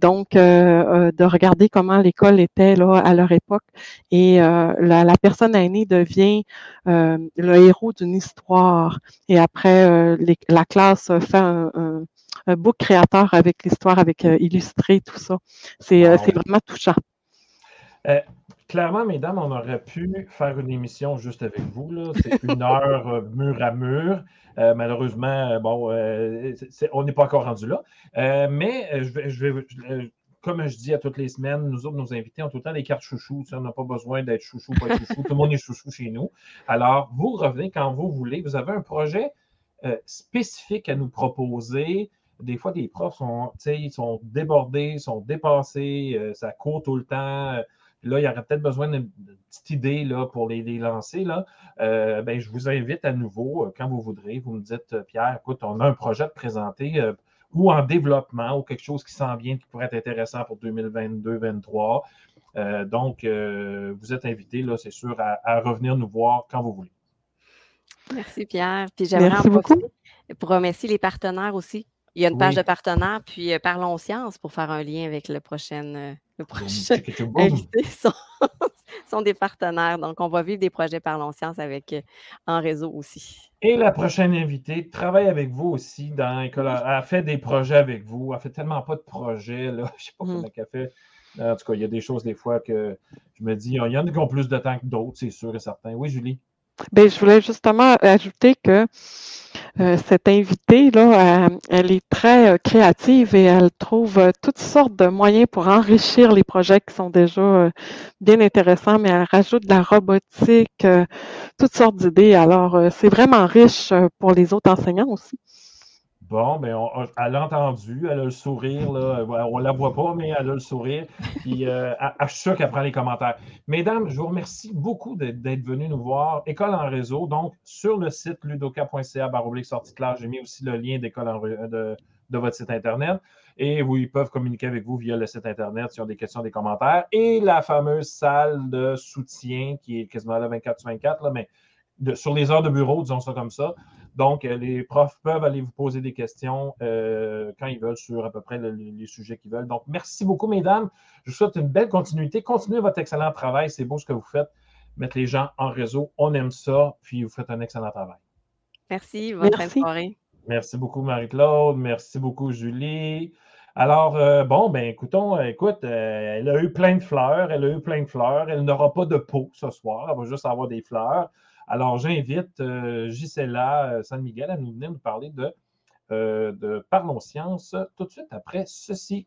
donc, de regarder comment l'école était là à leur époque et la, la personne aînée devient le héros d'une histoire. Et après, euh, la classe fait un, un, book créateur avec l'histoire, avec euh, illustré, tout ça. C'est euh, vraiment touchant. clairement, mesdames, on aurait pu faire une émission juste avec vous. C'est une heure mur à mur. malheureusement, bon, on n'est pas encore rendu là. mais je vais, je vais comme je dis à toutes les semaines, nous autres, nos invités ont tout le temps des cartes chouchou. On n'a pas besoin d'être chouchou, pas chouchou. tout le monde est chouchou chez nous. Alors, vous revenez quand vous voulez. Vous avez un projet euh, spécifique à nous proposer. Des fois, des profs sont, sont débordés, sont dépassés, euh, ça court tout le temps. Là, il y aurait peut-être besoin d'une petite idée là, pour les, lancer. Là. Euh, ben, je vous invite à nouveau, quand vous voudrez, vous me dites, Pierre, écoute, on a un projet de présenter ou en développement ou quelque chose qui s'en vient qui pourrait être intéressant pour 2022-2023. Euh, donc, euh, vous êtes invité, là, c'est sûr, à, revenir nous voir quand vous voulez. Merci, Pierre. Puis j'aimerais en profiter pour remercier les partenaires aussi. Il y a une page de partenaires, puis euh, Parlons Science pour faire un lien avec le prochain, le prochain invité. sont des partenaires. Donc, on va vivre des projets Parlons Science avec, euh, en réseau aussi. Et la prochaine invitée travaille avec vous aussi dans l'école. Elle a fait des projets avec vous. Elle fait tellement pas de projets. Là. Je ne sais pas comment mmh. elle fait. En tout cas, il y a des choses des fois que je me dis, il y en a qui ont plus de temps que d'autres, c'est sûr et certain. Oui, Julie? Bien, je voulais justement ajouter que euh, cette invitée-là, elle, est très euh, créative et elle trouve euh, toutes sortes de moyens pour enrichir les projets qui sont déjà bien intéressants, mais elle rajoute de la robotique, toutes sortes d'idées. Alors, c'est vraiment riche pour les autres enseignants aussi. Bon, ben elle a entendu, elle a le sourire, là. on ne la voit pas, mais elle a le sourire. Puis euh, je suis qu'elle prend les commentaires. Mesdames, je vous remercie beaucoup d'être venues nous voir. École en réseau, donc sur le site ludoka.ca baroblique sortie classe, j'ai mis aussi le lien d'école de, votre site Internet. Et où ils peuvent communiquer avec vous via le site Internet s'ils ont des questions, des commentaires. Et la fameuse salle de soutien qui est quasiment là 24 sur 24, là, mais sur les heures de bureau, disons ça comme ça. Donc, euh, les profs peuvent aller vous poser des questions euh, quand ils veulent sur à peu près les sujets qu'ils veulent. Donc, merci beaucoup, mesdames. Je vous souhaite une belle continuité. Continuez votre excellent travail. C'est beau ce que vous faites. Mettre les gens en réseau, on aime ça. Puis, vous faites un excellent travail. Merci. Bonne soirée. Merci beaucoup, Marie-Claude. Merci beaucoup, Julie. Alors, euh, bon, ben écoutons, écoute, elle a eu plein de fleurs, elle a eu plein de fleurs, elle n'aura pas de peau ce soir, elle va juste avoir des fleurs. Alors, j'invite euh, Gisela euh, San Miguel à nous venir nous parler de, euh, de Parlons Science tout de suite après ceci.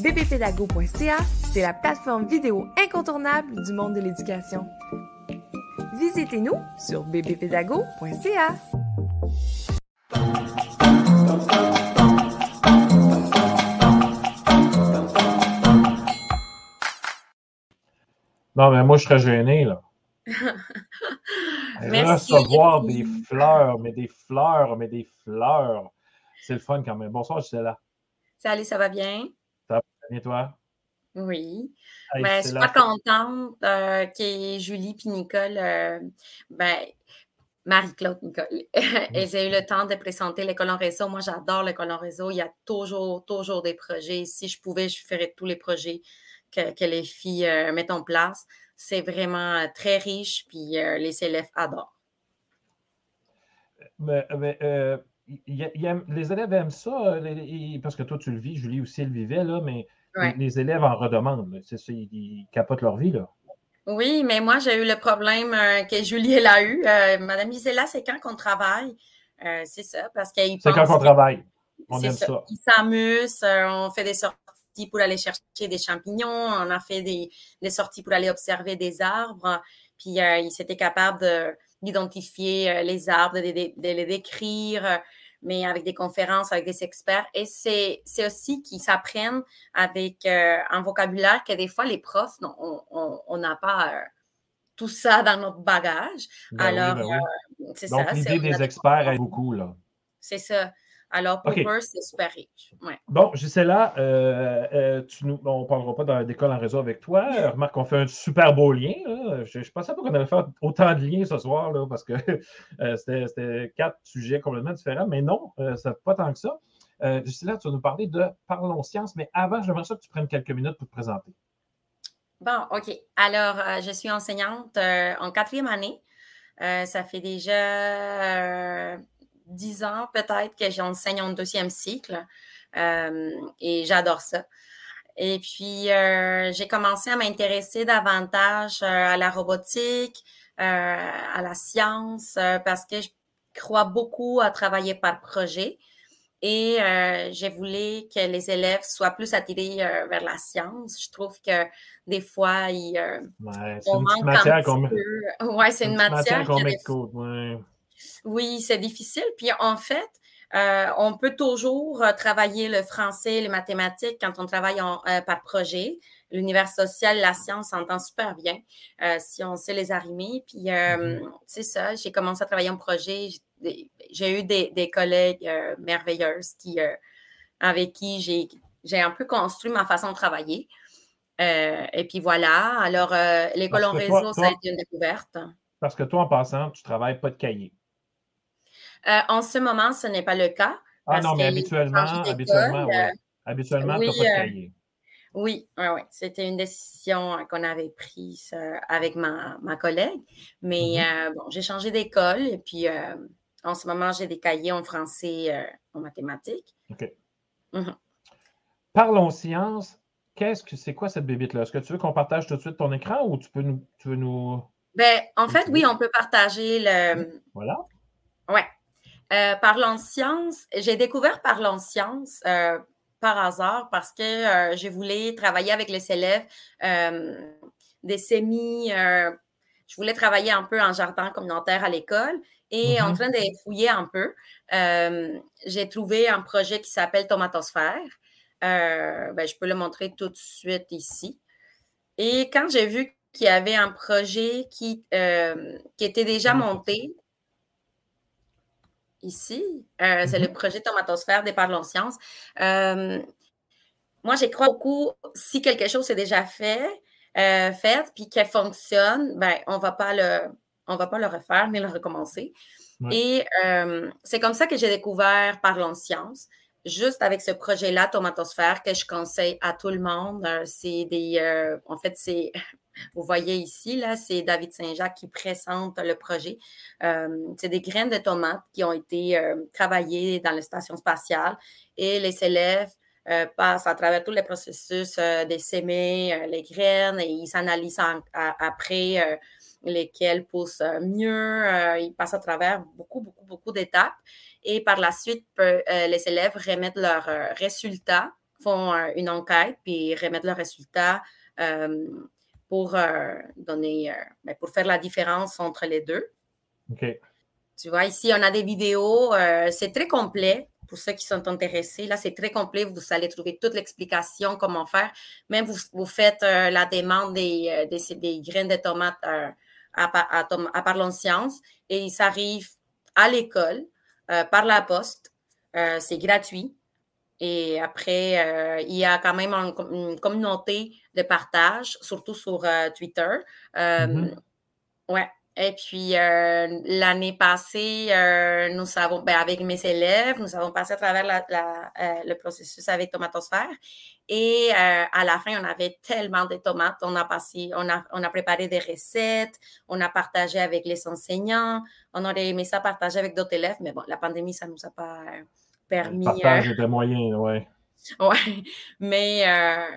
bbpédago.ca, c'est la plateforme vidéo incontournable du monde de l'éducation. Visitez-nous sur bbpédago.ca. Non, mais moi, je serais gêné, là. Recevoir des fleurs, mais des fleurs, mais des fleurs. C'est le fun quand même. Bonsoir, je suis là. Salut, ça va bien? Et toi? Oui. Ben, je suis pas contente euh, que Julie et Nicole, euh, ben, Marie-Claude Nicole, elles aient eu le temps de présenter l'école en réseau. Moi, j'adore l'école en réseau. Il y a toujours, toujours des projets. Si je pouvais, je ferais tous les projets que, les filles euh, mettent en place. C'est vraiment très riche, puis les élèves adorent. Mais, les élèves aiment ça, parce que toi, tu le vis, Julie aussi, elle vivait, là, mais les, élèves en redemandent. C'est ça, ils, capotent leur vie. Là. Oui, mais moi, j'ai eu le problème que Julie, elle a eu. Madame Isela, c'est quand qu'on travaille? c'est ça, parce qu'il C'est quand qu'on travaille. On aime ça. ça. Ils s'amusent, on fait des sorties pour aller chercher des champignons, on a fait des, sorties pour aller observer des arbres, puis euh, ils étaient capables d'identifier euh, les arbres, de, les décrire, euh, mais avec des conférences, avec des experts. Et c'est aussi qu'ils s'apprennent avec un vocabulaire que des fois les profs, on n'a pas tout ça dans notre bagage. Ben Alors, ben c'est ça. L'idée des experts aide beaucoup, là. C'est ça. Alors, pour eux, c'est super riche. Bon, Gisela, euh, euh, tu nous, on ne parlera pas d'école en réseau avec toi. Remarque qu'on fait un super beau lien. Je ne pensais pas qu'on allait faire autant de liens ce soir, là, parce que euh, c'était quatre sujets complètement différents. Mais non, ça pas tant que ça. Gisela, tu vas nous parler de Parlons Science, mais avant, j'aimerais ça que tu prennes quelques minutes pour te présenter. Bon, OK. Alors, je suis enseignante en quatrième année. ça fait déjà dix ans peut-être que j'enseigne en deuxième cycle euh, et j'adore ça. Et puis, euh, j'ai commencé à m'intéresser davantage euh, à la robotique, à la science, parce que je crois beaucoup à travailler par projet. Et j'ai voulu que les élèves soient plus attirés vers la science. Je trouve que des fois, ils, ouais, on manque un petit peu. Ouais, c'est une, matière, qu'on met de oui, c'est difficile. Puis en fait, euh, on peut toujours euh, travailler le français, les mathématiques quand on travaille euh, par projet. L'univers social, la science s'entend super bien si on sait les arrimer. Puis mm-hmm. c'est ça, j'ai commencé à travailler en projet. J'ai eu des, collègues merveilleuses qui, avec qui j'ai un peu construit ma façon de travailler. et puis voilà. Alors, l'école en réseau, ça a été une découverte. Parce que toi, en passant, tu travailles pas de cahier. Euh, en ce moment, ce n'est pas le cas. Ah non, mais habituellement, habituellement, euh, habituellement, tu n'as pas de euh, cahier. Oui, oui, oui. C'était une décision qu'on avait prise avec ma, collègue. Mais mm-hmm. bon, j'ai changé d'école et puis en ce moment, j'ai des cahiers en français, en mathématiques. OK. Mm-hmm. Parlons science. Qu'est-ce que c'est quoi cette bébite-là? Est-ce que tu veux qu'on partage tout de suite ton écran ou tu peux nous. Tu veux nous... Ben, en fait, oui, on peut partager le. Voilà. Oui. Euh, parlons science, j'ai découvert Parlons science euh, par hasard parce que euh, je voulais travailler avec les élèves des sémis. je voulais travailler un peu en jardin communautaire à l'école et en mm-hmm. train de fouiller un peu, j'ai trouvé un projet qui s'appelle Tomatosphère. Ben, je peux le montrer tout de suite ici. Et quand j'ai vu qu'il y avait un projet qui, qui était déjà monté, ici. Euh, c'est le mm-hmm. projet Tomatosphère des Parlons Sciences. Euh, moi, j'y crois beaucoup. Si quelque chose est déjà fait, euh, fait, puis qu'elle fonctionne, ben, on va pas le, on va pas le refaire, mais le recommencer. Et c'est comme ça que j'ai découvert Parlons Sciences. Juste avec ce projet-là, Tomatosphère, que je conseille à tout le monde. c'est des, en fait, c'est vous voyez ici, là, c'est David Saint-Jacques qui présente le projet. Euh, c'est des graines de tomates qui ont été euh, travaillées dans la station spatiale et les élèves euh, passent à travers tous les processus de s'aimer les graines et ils s'analysent après lesquelles poussent mieux. ils passent à travers beaucoup, beaucoup, beaucoup d'étapes. Et par la suite, les élèves remettent leurs résultats, font une enquête, puis remettent leurs résultats pour euh, donner, euh, ben, pour faire la différence entre les deux. OK. Tu vois, ici, on a des vidéos. Euh, c'est très complet pour ceux qui sont intéressés. Là, c'est très complet. Vous allez trouver toute l'explication, comment faire. Même vous, vous faites la demande des, des, des, graines de tomates à, à, à, Parlons Science et ça arrive à l'école par la poste. c'est gratuit. Et après, euh, il y a quand même une communauté de partage, surtout sur euh, Twitter. Euh, mm-hmm. Ouais. Et puis, l'année passée, nous avons, ben, avec mes élèves, nous avons passé à travers le processus avec Tomatosphère. Et à la fin, on avait tellement de tomates. On a passé, on a, on a préparé des recettes, on a partagé avec les enseignants. On aurait aimé ça partager avec d'autres élèves, mais bon, la pandémie, ça ne nous a pas permis. Le partage euh, était moyen, oui. Oui, mais euh,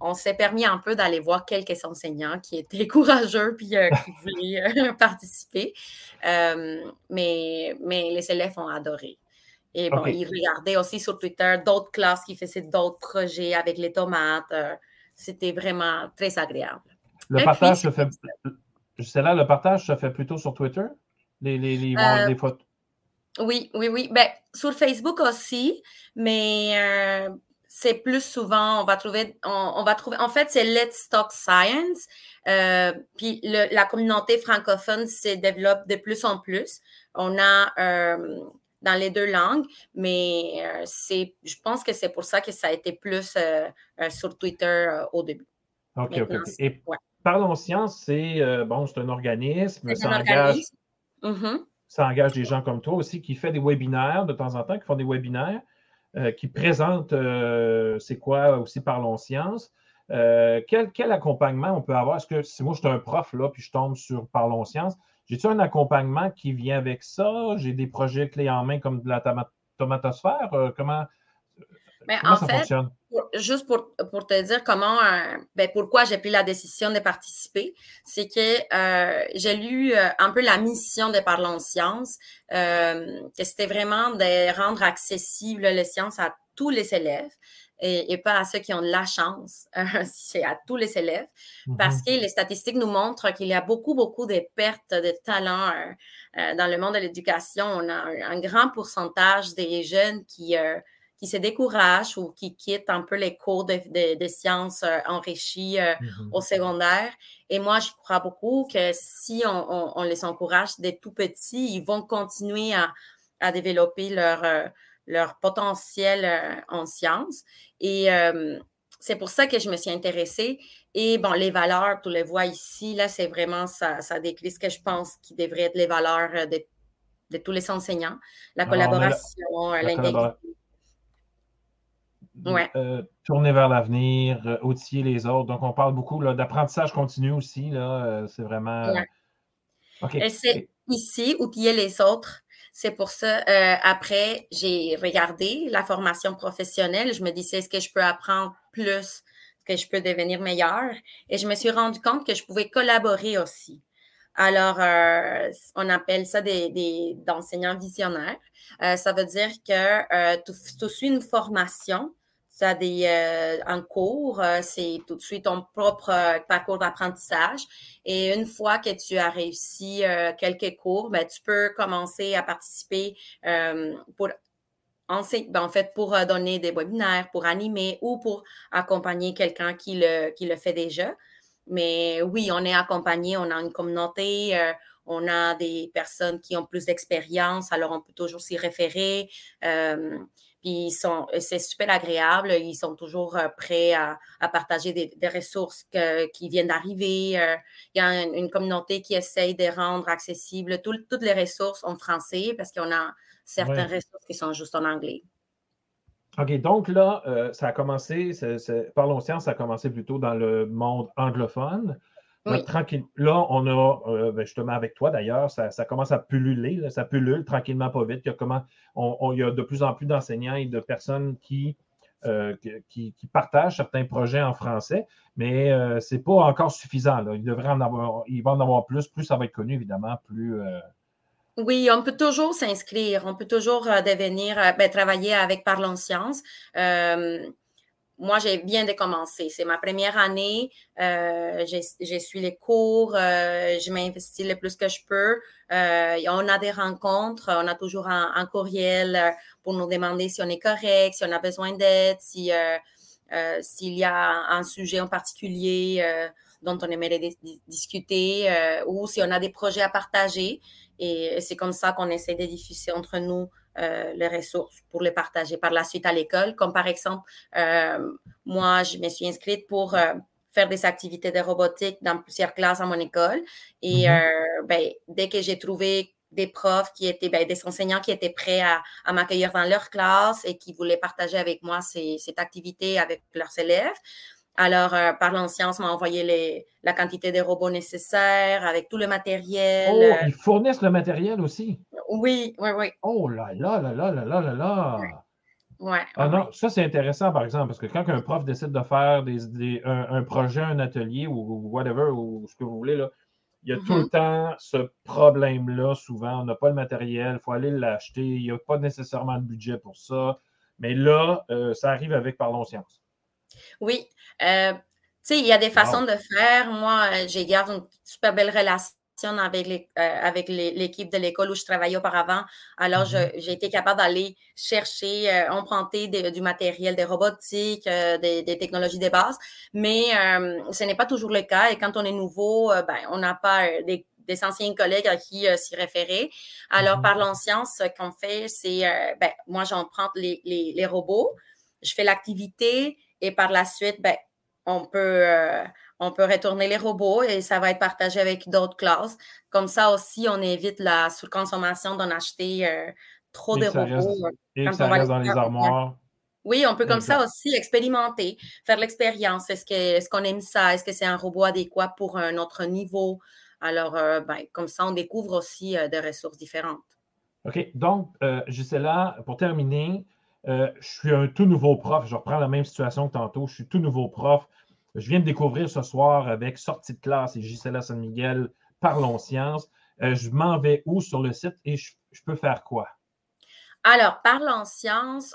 on s'est permis un peu d'aller voir quelques enseignants qui étaient courageux puis qui voulaient participer. mais, mais les élèves ont adoré. Et bon, ils regardaient aussi sur Twitter d'autres classes qui faisaient d'autres projets avec les tomates. C'était vraiment très agréable. Le partage se fait. là, le partage se fait plutôt sur Twitter? Les, les, les, les photos. Oui, oui, oui. Ben, sur Facebook aussi, mais euh, c'est plus souvent, on va trouver, on, va trouver, en fait, c'est Let's Talk Science. Euh, puis la communauté francophone se développe de plus en plus. On a euh, dans les deux langues, mais c'est, je pense que c'est pour ça que ça a été plus sur Twitter au début. OK, OK. Et Parlons Science, c'est bon, c'est un organisme, ça engage. Mm-hmm ça engage des gens comme toi aussi qui fait des webinaires de temps en temps, qui font des webinaires, euh, qui présentent euh, c'est quoi aussi Parlons Science. Euh, quel, quel, accompagnement on peut avoir? Est-ce que si moi je suis un prof là, puis je tombe sur Parlons Science, j'ai-tu un accompagnement qui vient avec ça? J'ai des projets clés en main comme de la tomatosphère? comment, Mais en ça fait, fonctionne? Juste pour, te dire comment, euh, ben, pourquoi j'ai pris la décision de participer, c'est que euh, j'ai lu euh, un peu la mission de Parlons Sciences, que c'était vraiment de rendre accessible les sciences à tous les élèves et, pas à ceux qui ont de la chance, c'est à tous les élèves, parce mm-hmm. que les statistiques nous montrent qu'il y a beaucoup, beaucoup de pertes de talents dans le monde de l'éducation. On a un, un, grand pourcentage des jeunes qui qui se découragent ou qui quittent un peu les cours de, sciences euh, enrichis euh, mm-hmm. au secondaire. Et moi, je crois beaucoup que si on, les encourage dès tout petits, ils vont continuer à, développer leur, euh, leur potentiel en sciences. Et c'est pour ça que je me suis intéressée. Et bon, les valeurs, tu les vois ici, là, c'est vraiment, ça, ça décrit ce que je pense qui devrait être les valeurs de, de tous les enseignants. La collaboration, l'intégrité euh, tourner vers l'avenir, euh, outiller les autres. Donc, on parle beaucoup d'apprentissage continu aussi. Là, euh, c'est vraiment. Et c'est ici, outiller les autres. C'est pour ça, après, j'ai regardé la formation professionnelle. Je me disais, est-ce que je peux apprendre plus, que je peux devenir meilleur? Et je me suis rendu compte que je pouvais collaborer aussi. Alors, on appelle ça des, des d'enseignants visionnaires. ça veut dire que tu, tu, suis une formation as des, euh, en cours, euh, c'est tout de suite ton propre euh, parcours d'apprentissage. Et une fois que tu as réussi quelques cours, ben, tu peux commencer à participer pour ben, en fait, pour donner des webinaires, pour animer ou pour accompagner quelqu'un qui le, qui le fait déjà. Mais oui, on est accompagné, on a une communauté, on a des personnes qui ont plus d'expérience, alors on peut toujours s'y référer. Puis sont, c'est super agréable. Ils sont toujours euh, prêts à, partager des, ressources qui viennent d'arriver. Euh, il y a une, communauté qui essaye de rendre accessibles toutes les ressources en français parce qu'on a certaines ressources qui sont juste en anglais. OK, donc là, euh, ça a commencé, Parlons Science, ça a commencé plutôt dans le monde anglophone. Tranquille. Là, on a, euh, ben, justement avec toi d'ailleurs, ça, commence à pulluler, ça pullule tranquillement, pas vite. Il y a, comment, on, il y a de plus en plus d'enseignants et de personnes qui, euh, qui, partagent certains projets en français, mais euh, ce n'est pas encore suffisant. Il, devrait en avoir, il va en avoir plus, plus ça va être connu, évidemment, plus. Oui, on peut toujours s'inscrire, on peut toujours devenir, ben, travailler avec Parlons Sciences moi, j'ai bien décommencé. C'est ma première année. Euh, j'ai suivi les cours. Euh, je m'investis le plus que je peux. Euh, on a des rencontres. On a toujours un, courriel euh, pour nous demander si on est correct, si on a besoin d'aide, si s'il y a un sujet en particulier dont on aimerait discuter ou si on a des projets à partager. Et c'est comme ça qu'on essaie de diffuser entre nous euh, les ressources pour les partager par la suite à l'école. Comme par exemple, euh, moi, je me suis inscrite pour euh, faire des activités de robotique dans plusieurs classes à mon école. Et mm-hmm. ben, dès que j'ai trouvé des profs qui étaient, ben, des enseignants qui étaient prêts à, m'accueillir dans leur classe et qui voulaient partager avec moi cette activité avec leurs élèves, alors, euh, Parlons Science m'a envoyé la quantité de robots nécessaires avec tout le matériel. Oh, ils fournissent le matériel aussi. Oui, oui, oui. Oh là là là là là là là là. Ouais, ah non, ça c'est intéressant par exemple, parce que quand un prof décide de faire des, un, projet, un atelier ou, whatever, ou ce que vous voulez, là, il y a tout le mm-hmm. temps ce problème-là, souvent. On n'a pas le matériel, il faut aller l'acheter, il n'y a pas nécessairement de budget pour ça. Mais là, euh, ça arrive avec Parlons Sciences. Oui. Euh, tu sais, il y a des façons de faire. Moi, euh, j'ai gardé une super belle relation avec, euh, avec l'équipe de l'école où je travaillais auparavant. Alors, mm-hmm. j'ai été capable d'aller chercher, euh, emprunter du matériel, des robotiques, euh, des, technologies de base, mais ce n'est pas toujours le cas. Et quand on est nouveau, ben, on n'a pas des, anciens collègues à qui s'y référer. Alors, mm-hmm. par l'ancience, ce qu'on fait, c'est, ben, moi, j'emprunte les, les, les, robots, je fais l'activité et par la suite, ben, on peut on peut retourner les robots et ça va être partagé avec d'autres classes. Comme ça aussi, on évite la surconsommation d'en acheter euh, trop de robots. Euh, et ça reste dans les armoires. Oui, on peut comme ça aussi expérimenter, faire l'expérience. Est-ce qu'on ce qu'on aime ça? Est-ce que c'est un robot adéquat pour un autre niveau? Alors, euh, ben, comme ça, on découvre aussi des ressources différentes. OK. Donc, Gisela, pour terminer, je suis un tout nouveau prof. Je reprends la même situation que tantôt. Je suis tout nouveau prof. Je viens de découvrir ce soir avec Sortie de classe et Gisela San Miguel, Parlons Sciences. Euh, je m'en vais où sur le site et je, peux faire quoi? Alors, Parlons Sciences,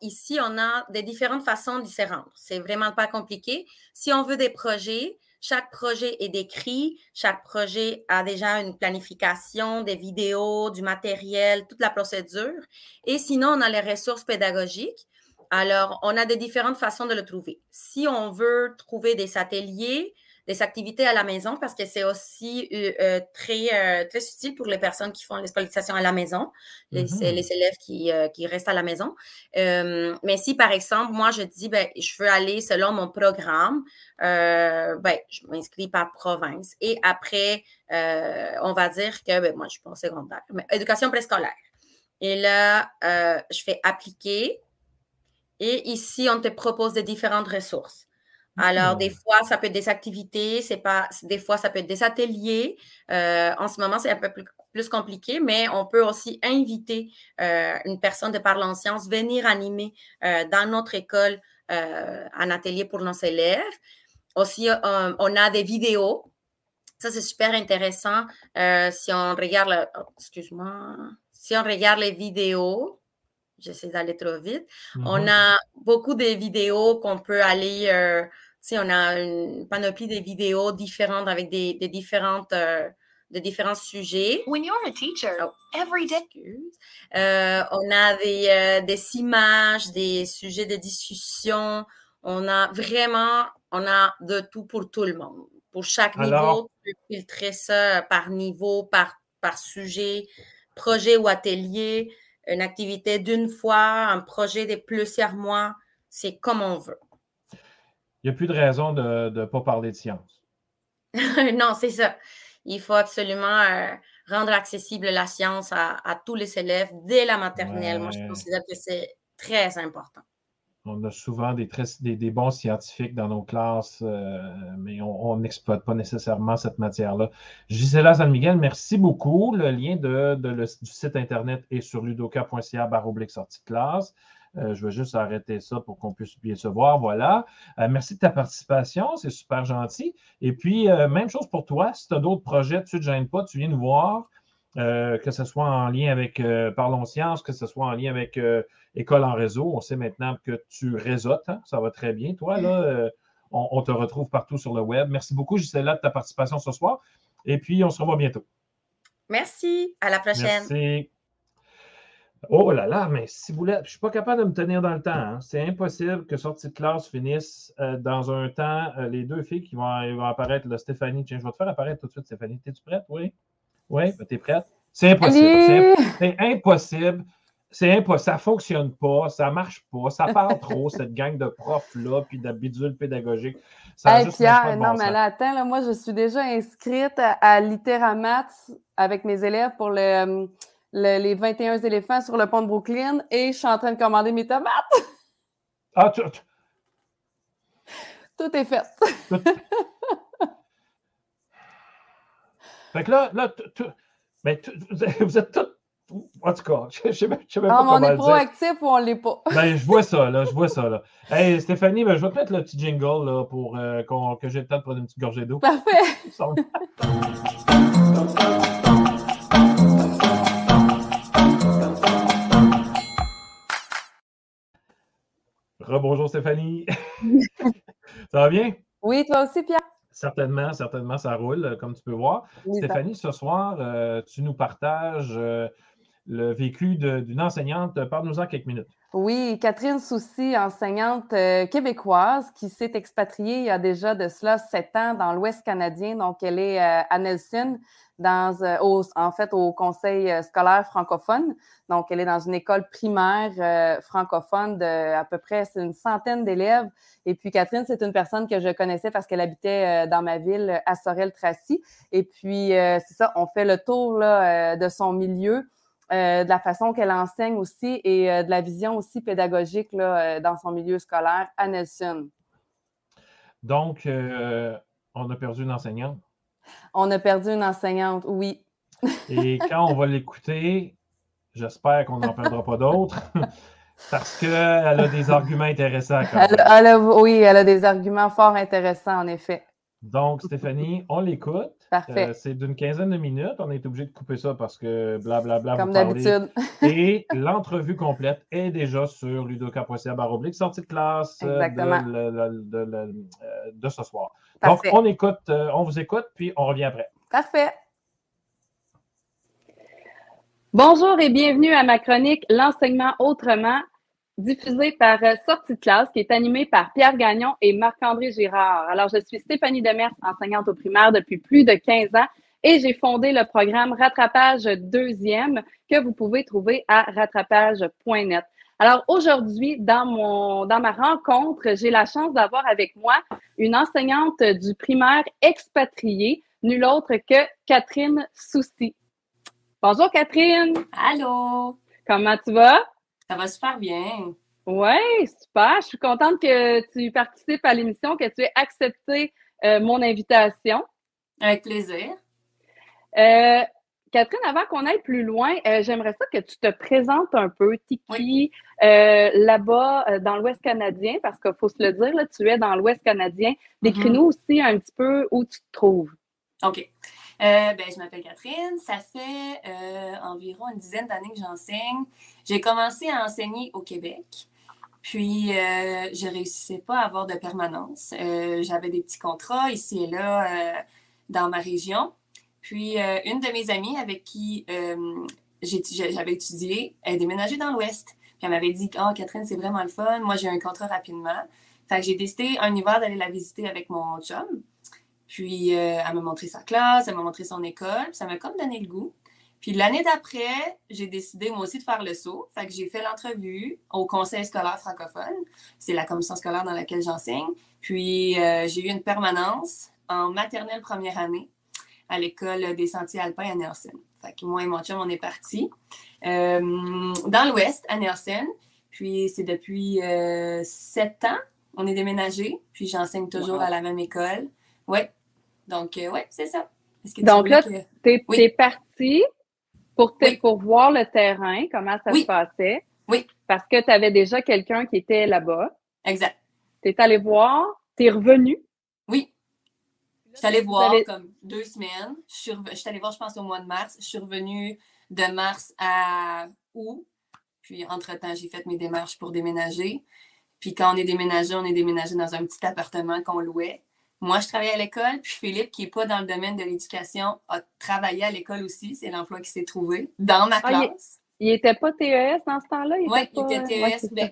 ici, on a des différentes façons rendre. C'est vraiment pas compliqué. Si on veut des projets, chaque projet est décrit, chaque projet a déjà une planification, des vidéos, du matériel, toute la procédure. Et sinon, on a les ressources pédagogiques. Alors, on a des différentes façons de le trouver. Si on veut trouver des ateliers, des activités à la maison, parce que c'est aussi euh, euh, très, euh, très utile pour les personnes qui font l'escolarisation à la maison, les, les élèves qui, qui, restent à la maison. mais si, par exemple, moi, je dis, ben, je veux aller selon mon programme, ben, je m'inscris par province. Et après, on va dire que, ben, moi, je suis pas en secondaire, mais éducation préscolaire. Et là, je fais appliquer et ici, on te propose des différentes ressources. Alors, des fois, ça peut être des activités, c'est pas, des fois, ça peut être des ateliers. Euh, en ce moment, c'est un peu plus, compliqué, mais on peut aussi inviter euh, une personne de parler en sciences, venir animer euh, dans notre école un atelier pour nos élèves. Aussi, on a des vidéos. Ça, c'est super intéressant. si on regarde, oh, excuse-moi, si on regarde les vidéos, j'essaie d'aller trop vite. On mm-hmm. a beaucoup de vidéos qu'on peut aller, euh, on a une panoplie de vidéos différentes avec des, différentes, euh, de différents sujets. When you're a teacher, oh. every day. Euh, on a des, euh, des images, des sujets de discussion. On a vraiment, on a de tout pour tout le monde. Pour chaque niveau, tu peux filtrer ça par niveau, par, par sujet, projet ou atelier une activité d'une fois, un projet de plusieurs mois, c'est comme on veut. Il n'y a plus de raison de ne pas parler de science. non, c'est ça. Il faut absolument euh, rendre accessible la science à, tous les élèves dès la maternelle. Moi, je considère que c'est très important on a souvent des, des, bons scientifiques dans nos classes, euh, mais on n'exploite pas nécessairement cette matière-là. Gisela San Miguel, merci beaucoup. Le lien de, du site Internet est sur ludoka.ca baroblique sortie de classe. Euh, je vais juste arrêter ça pour qu'on puisse bien se voir. Voilà. Euh, merci de ta participation. C'est super gentil. Et puis, même chose pour toi. Si tu as d'autres projets, tu ne te gênes pas, tu viens nous voir. Euh, que ce soit en lien avec euh, Parlons Sciences, que ce soit en lien avec euh, École en réseau. On sait maintenant que tu réseautes, hein. ça va très bien. Toi, là, on, te retrouve partout sur le web. Merci beaucoup, Gisela, de ta participation ce soir. Et puis, on se revoit bientôt. Merci. À la prochaine. Merci. Oh là là, mais si vous voulez, je ne suis pas capable de me tenir dans le temps. Hein. C'est impossible que sortie de classe finisse dans un temps. les deux filles qui vont, apparaître, Stéphanie, tiens, je vais te faire apparaître tout de suite, Stéphanie. Es-tu prête? Oui? Oui, ben, tu es prête? C'est impossible. C'est impossible. C'est impossible. Ça ne fonctionne pas, ça ne marche pas, ça parle trop, cette gang de profs-là, puis de bidules pédagogiques. Ça Pierre, non, mais là, attends, moi, je suis déjà inscrite à, à avec mes élèves pour le, les 21 éléphants sur le pont de Brooklyn et je suis en train de commander mes tomates. Ah, tu... Tout est fait. Fait que là, là mais vous êtes tous En tout cas, je ne sais même, pas ah, comment On est proactif ou on ne l'est pas? ben, je vois ça, là. Je vois ça, là. Hey, Stéphanie, ben, je vais te mettre le petit jingle, là, pour euh, que j'ai le temps de prendre une petite gorgée d'eau. Parfait. Rebonjour, Stéphanie. ça va bien? Oui, toi aussi, Pierre? Certainement, certainement, ça roule, comme tu peux voir. Stéphanie, ce soir, euh, tu nous partages euh, le vécu d'une enseignante. Parle-nous-en quelques minutes. Oui, Catherine Soucy, enseignante euh, québécoise qui s'est expatriée il y a déjà de cela sept ans dans l'Ouest canadien. Donc, elle est euh, à Nelson, dans, euh, en fait, au Conseil scolaire francophone. Donc, elle est dans une école primaire francophone de à peu près une centaine d'élèves. Et puis, Catherine, c'est une personne que je connaissais parce qu'elle habitait dans ma ville, à Sorel-Tracy. Et puis, c'est ça, on fait le tour là, de son milieu. Euh, de la façon qu'elle enseigne aussi et euh, de la vision aussi pédagogique là, euh, dans son milieu scolaire à Nelson. Donc, on a perdu une enseignante. On a perdu une enseignante, oui. et quand on va l'écouter, j'espère qu'on n'en perdra pas d'autres. Parce qu'elle a des arguments intéressants. oui, elle a des arguments fort intéressants, en effet. Donc, Stéphanie, on l'écoute. Parfait. Euh, c'est d'une quinzaine de minutes. On est obligé de couper ça parce que blablabla. Comme d'habitude. Et l'entrevue complète est déjà sur ludoka.ca baroblique, sortie de classe euh, euh, de, ce soir. Donc, on écoute, on vous écoute, puis on revient après. Parfait. Bonjour et bienvenue à ma chronique L'enseignement autrement diffusé par euh, Sortie de classe, qui est animé par Pierre Gagnon et Marc-André Girard. Alors, je suis Stéphanie Demers, enseignante au primaire depuis plus de 15 ans et j'ai fondé le programme Rattrapage deuxième que vous pouvez trouver à rattrapage.net. Alors aujourd'hui, dans mon dans ma rencontre, j'ai la chance d'avoir avec moi une enseignante du primaire expatriée, nulle autre que Catherine Soucy. Bonjour Catherine. Allô. Comment tu vas? Ça va super bien. Oui, super. Je suis contente que tu participes à l'émission, que tu aies accepté euh, mon invitation. Avec plaisir. Euh, Catherine, avant qu'on aille plus loin, euh, j'aimerais ça que tu te présentes un peu, Tiki, là-bas dans l'Ouest canadien, parce qu'il faut se le dire, là, tu es dans l'Ouest canadien. Décris-nous mm-hmm. aussi un petit peu où tu te trouves. OK. Euh, ben, je m'appelle Catherine. Ça fait euh, environ une dizaine d'années que j'enseigne. J'ai commencé à enseigner au Québec. Puis, euh, je ne réussissais pas à avoir de permanence. J'avais des petits contrats ici et là dans ma région. Puis, une de mes amies avec qui j'avais étudié, elle déménageait dans l'Ouest. Puis, elle m'avait dit Oh, Catherine, c'est vraiment le fun. Moi, j'ai un contrat rapidement. Fait que j'ai décidé un hiver d'aller la visiter avec mon chum. Puis euh, elle m'a montré sa classe, elle m'a montré son école, ça m'a comme donné le goût. Puis l'année d'après, j'ai décidé moi aussi de faire le saut. Fait que j'ai fait l'entrevue au conseil scolaire francophone. C'est la commission scolaire dans laquelle j'enseigne. Puis euh, j'ai eu une permanence en maternelle première année à l'école des sentiers alpins à Nelson. Fait que moi et mon chum, on est partis euh, dans l'ouest à Nelson. Puis c'est depuis sept ans, on est déménagé. Puis j'enseigne toujours à la même école. Oui, donc, euh, oui, c'est ça. Donc là, tu es, parti pour, pour voir le terrain, comment ça se passait. Oui. Parce que tu avais déjà quelqu'un qui était là-bas. Exact. Tu es allé voir, tu es revenu. Je suis allée voir comme deux semaines. Je suis, allée voir, je pense, au mois de mars. Je suis revenue de mars à août. Puis, entre-temps, j'ai fait mes démarches pour déménager. Puis, quand on est déménagé, on est déménagé dans un petit appartement qu'on louait. Moi, je travaille à l'école, puis Philippe, qui n'est pas dans le domaine de l'éducation, a travaillé à l'école aussi. C'est l'emploi qui s'est trouvé dans ma ah, classe. il n'était pas TES dans ce temps-là? Oui, il était TES. Ben,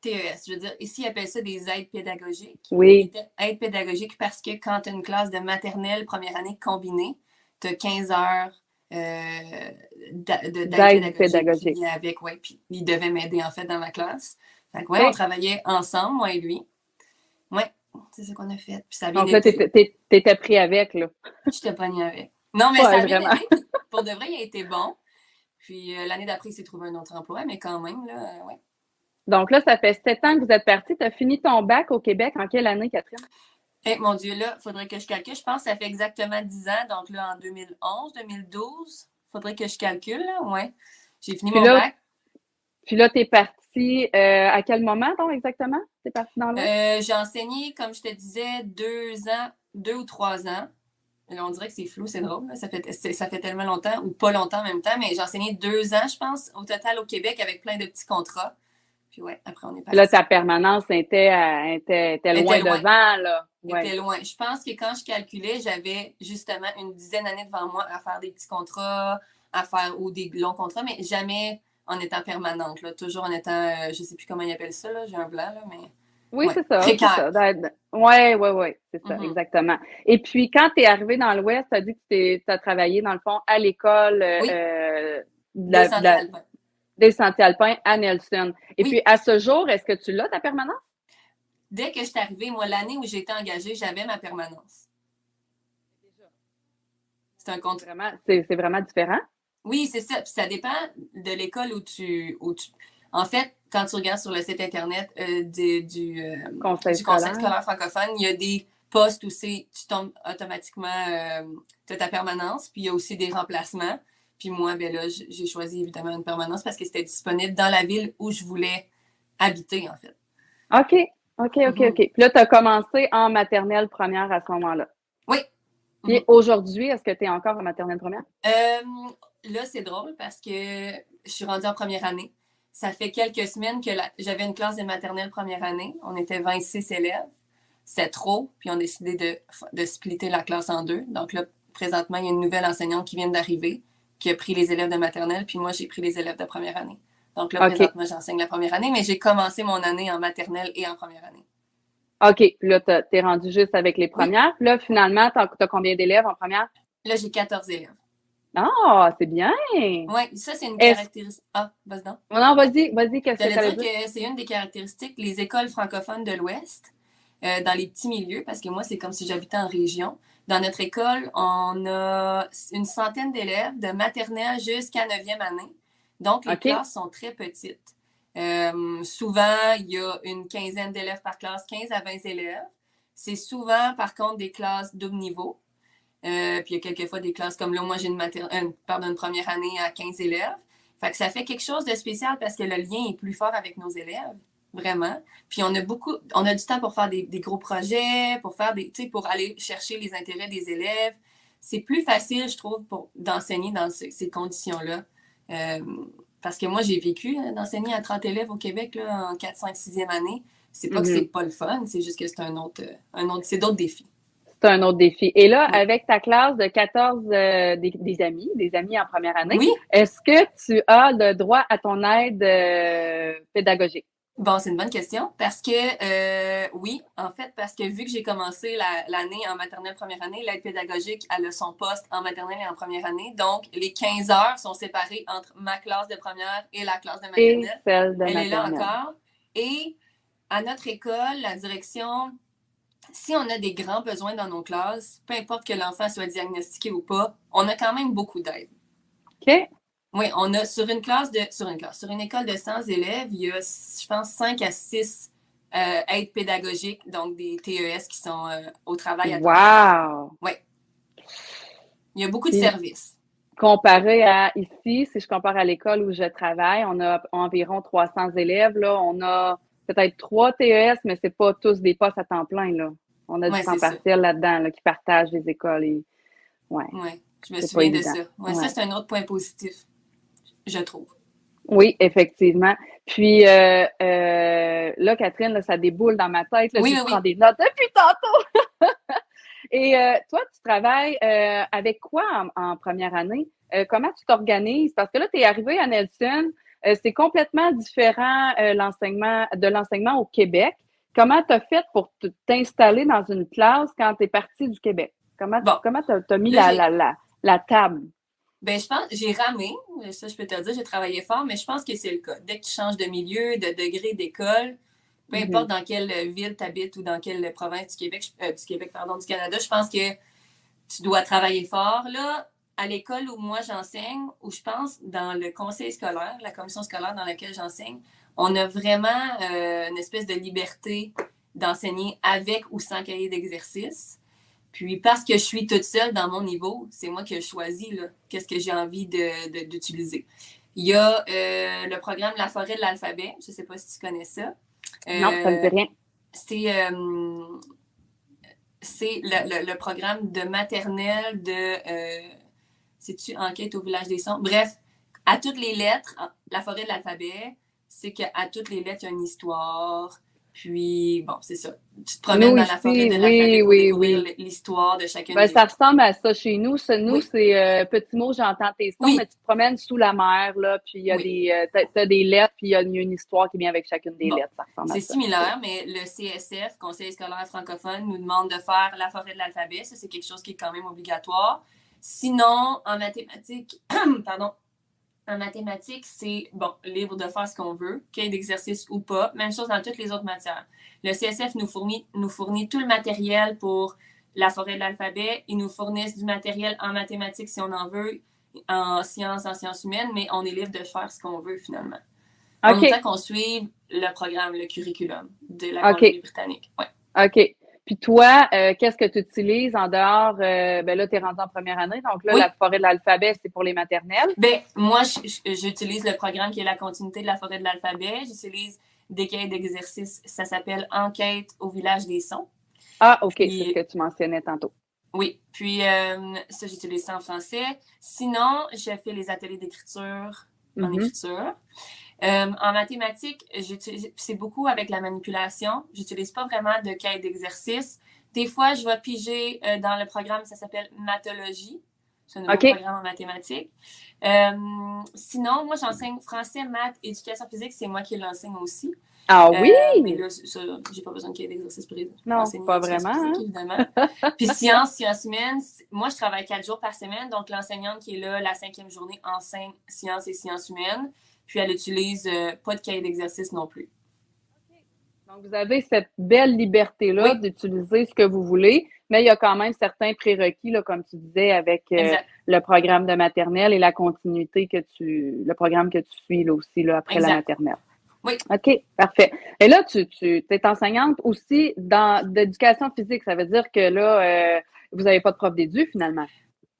TES, je veux dire, ici, ils appellent ça des aides pédagogiques. Oui. Aides pédagogiques parce que quand tu as une classe de maternelle première année combinée, tu as 15 heures euh, d'aide pédagogique. Avec, ouais, puis il devait m'aider en fait dans ma classe. Fait que, ouais, on travaillait ensemble, moi et lui. Ouais. C'est ce qu'on a fait. Puis ça Donc là, t'étais pris avec, là. J'étais pogné avec. Non, mais ça a bien Pour de vrai, il a été bon. Puis euh, l'année d'après, il s'est trouvé un autre emploi, mais quand même, là, euh, ouais. Donc là, ça fait sept ans que vous êtes parti. Tu as fini ton bac au Québec en quelle année, Catherine? Eh, mon Dieu, là, il faudrait que je calcule. Je pense que ça fait exactement dix ans. Donc là, en 2011, 2012, il faudrait que je calcule, là, ouais. J'ai fini mon bac. Puis là, tu es parti euh, à quel moment, donc, exactement? Tu es parti dans l'Ouest? Euh, j'ai enseigné, comme je te disais, deux ans, deux ou trois ans. on dirait que c'est flou, c'est drôle. Ça, fait, ça fait tellement longtemps, ou pas longtemps en même temps, mais j'ai enseigné deux ans, je pense, au total au Québec avec plein de petits contrats. Puis ouais, après, on est parti. Là, ta permanence était, euh, était, était loin, devant, là. Était loin. Je pense que quand je calculais, j'avais justement une dizaine d'années devant moi à faire des petits contrats, à faire ou des longs contrats, mais jamais en étant permanente, là, toujours en étant, euh, je ne sais plus comment ils appellent ça, j'ai un blanc, là, mais. Oui, c'est ça. Oui, oui, oui, c'est ça, mm-hmm. exactement. Et puis, quand tu es arrivé dans l'Ouest, tu as dit que tu as travaillé, dans le fond, à l'école euh, des, Sentiers Alpins à Nelson. Et puis, à ce jour, est-ce que tu l'as, ta permanence? Dès que je suis arrivée, moi, l'année où j'ai été engagée, j'avais ma permanence. C'est un compte. C'est vraiment différent? Oui, c'est ça. Puis ça dépend de l'école où tu, En fait, quand tu regardes sur le site Internet euh, du, euh, Conseil, scolaire. francophone, il y a des postes où tu tombes automatiquement, euh, tu as ta permanence, puis il y a aussi des remplacements. Puis moi, ben là, j'ai choisi évidemment une permanence parce que c'était disponible dans la ville où je voulais habiter, en fait. OK, OK, OK, mm-hmm. OK. Puis là, tu as commencé en maternelle première à ce moment-là. Oui. Puis mm-hmm. aujourd'hui, est-ce que tu es encore en maternelle première? là, c'est drôle parce que je suis rendue en première année. Ça fait quelques semaines que j'avais une classe de maternelle première année. On était 26 élèves. C'est trop. Puis on a décidé de, de splitter la classe en deux. Donc là, présentement, il y a une nouvelle enseignante qui vient d'arriver, qui a pris les élèves de maternelle, puis moi, j'ai pris les élèves de première année. Donc là, présentement, j'enseigne la première année, mais j'ai commencé mon année en maternelle et en première année. OK. Puis là, tu es rendu juste avec les premières. Puis là, finalement, tu as, combien d'élèves en première? Là, j'ai 14 élèves. Ah, c'est bien. Oui, ça, c'est une caractéristique. Ah, vas-y Non, non vas-y, vas-y, qu'est-ce que dire? que c'est une des caractéristiques, les écoles francophones de l'Ouest, euh, dans les petits milieux, parce que moi, c'est comme si j'habitais en région. Dans notre école, on a une centaine d'élèves de maternelle jusqu'à 9e année. Donc, les classes sont très petites. Euh, souvent, il y a une quinzaine d'élèves par classe, 15 à 20 élèves. C'est souvent, par contre, des classes double niveau. Euh, puis il y a quelquefois des classes comme là, moi j'ai une, pardon, une première année à 15 élèves. Fait que ça fait quelque chose de spécial parce que le lien est plus fort avec nos élèves, vraiment. Puis on a beaucoup, on a du temps pour faire des, gros projets, pour faire des, pour aller chercher les intérêts des élèves. C'est plus facile, je trouve, d'enseigner dans ces conditions-là. Euh, parce que moi, j'ai vécu d'enseigner à 30 élèves au Québec là, en 4, 5, 6e année. C'est pas que mm-hmm. c'est pas le fun, c'est juste que c'est un autre, un autre, c'est d'autres défis c'est un autre défi. Et là, avec ta classe de 14 euh, des, amis, des amis en première année, est-ce que tu as le droit à ton aide euh, pédagogique? Bon, c'est une bonne question parce que euh, oui, en fait, parce que vu que j'ai commencé l'année en maternelle première année, l'aide pédagogique, elle a son poste en maternelle et en première année. Donc, les 15 heures sont séparées entre ma classe de première et la classe de maternelle. Et celle de Elle est là encore. Et à notre école, la direction si on a des grands besoins dans nos classes, peu importe que l'enfant soit diagnostiqué ou pas, on a quand même beaucoup d'aide. OK. Oui, on a sur une classe de sur une classe, sur une école de 100 élèves, il y a, je pense, 5 à 6 euh, aides pédagogiques, donc des TES qui sont euh, au travail. À wow! Oui. Il y a beaucoup de services. Comparé à ici, si je compare à l'école où je travaille, on a environ 300 élèves. Là, on a peut-être trois TES, mais c'est pas tous des postes à temps plein. Là. On a du temps partiel là-dedans là, qui partagent les écoles. Et... Ouais. ouais. Je me souviens de ça. Ouais, Ça, c'est un autre point positif, je trouve. Oui, effectivement. Puis euh, euh, là, Catherine, ça déboule dans ma tête. Là, je prends des notes depuis tantôt. Et euh, toi, tu travailles avec quoi en, première année? comment tu t'organises? Parce que là, tu es arrivé à Nelson, c'est complètement différent l'enseignement de l'enseignement au Québec. Comment tu as fait pour t'installer dans une classe quand tu es parti du Québec? Comment tu as, mis la, la, table? Ben, je pense, j'ai ramé, ça je peux te dire, j'ai travaillé fort, mais je pense que c'est le cas. Dès que tu changes de milieu, de degré d'école, peu mm-hmm. importe dans quelle ville tu habites ou dans quelle province du Québec, euh, du Québec, pardon, du Canada, je pense que tu dois travailler fort. Là, à l'école où moi j'enseigne, où je pense dans le conseil scolaire, la commission scolaire dans laquelle j'enseigne, on a vraiment euh, une espèce de liberté d'enseigner avec ou sans cahier d'exercice. Puis parce que je suis toute seule dans mon niveau, c'est moi qui ai choisi qu'est-ce que j'ai envie d'utiliser. Il y a euh, le programme La forêt de l'alphabet. Je ne sais pas si tu connais ça. non, ça ne me dit rien. C'est c'est le, programme de maternelle de. C'est-tu Enquête au village des sons? Bref, à toutes les lettres, la forêt de l'alphabet, c'est qu'à toutes les lettres, il y a une histoire. Puis, bon, c'est ça. Tu te promènes dans la forêt de l'alphabet pour découvrir l'histoire de chacune ben, Ça ressemble à ça chez nous. nous, c'est euh, petit mot, j'entends tes sons, mais tu te promènes sous la mer, là, puis il y a des, euh, des lettres, puis il y a une histoire qui vient avec chacune des lettres. C'est similaire, mais le CSF, Conseil scolaire francophone, nous demande de faire la forêt de l'alphabet. Ça, c'est quelque chose qui est quand même obligatoire. Sinon, en mathématiques, pardon, en mathématiques, c'est bon, libre de faire ce qu'on veut, qu'il d'exercice ou pas. Même chose dans toutes les autres matières. Le CSF nous fournit, nous fournit tout le matériel pour la forêt de l'alphabet. Ils nous fournissent du matériel en mathématiques si on en veut, en sciences, en sciences humaines, mais on est libre de faire ce qu'on veut finalement. En même temps qu'on suive le programme, le curriculum de la britannique Ouais. OK. Puis toi, euh, qu'est-ce que tu utilises en dehors? Euh, ben là, tu es rendu en première année. Donc là, la forêt de l'alphabet, c'est pour les maternelles. Ben, moi, j'utilise le programme qui est la continuité de la forêt de l'alphabet. J'utilise des cahiers d'exercice. Ça s'appelle Enquête au village des sons. Ah, OK. C'est ce que tu mentionnais tantôt. Oui. Puis, euh, ça, j'utilise ça en français. Sinon, je fais les ateliers d'écriture en mm-hmm. écriture. Euh, en mathématiques, c'est beaucoup avec la manipulation. J'utilise pas vraiment de cahier d'exercice. Des fois, je vais piger euh, dans le programme, ça s'appelle Mathologie. C'est un nouveau programme en mathématiques. Euh, sinon, moi, j'enseigne français, maths, éducation physique. C'est moi qui l'enseigne aussi. Ah oui? mais là, j'ai pas besoin de cahier d'exercice pour Non, pas vraiment. Hein? évidemment. Puis sciences, sciences humaines, moi, je travaille quatre jours par semaine. Donc, l'enseignante qui est là la cinquième journée enseigne sciences et sciences humaines. Puis elle utilise euh, pas de cahier d'exercice non plus. Donc, vous avez cette belle liberté-là d'utiliser ce que vous voulez, mais il y a quand même certains prérequis, là, comme tu disais, avec euh, le programme de maternelle et la continuité que tu, le programme que tu suis là aussi là, après la maternelle. Oui. OK, parfait. Et là, tu, tu es enseignante aussi dans d'éducation physique. Ça veut dire que là, euh, vous n'avez pas de prof d'édu finalement.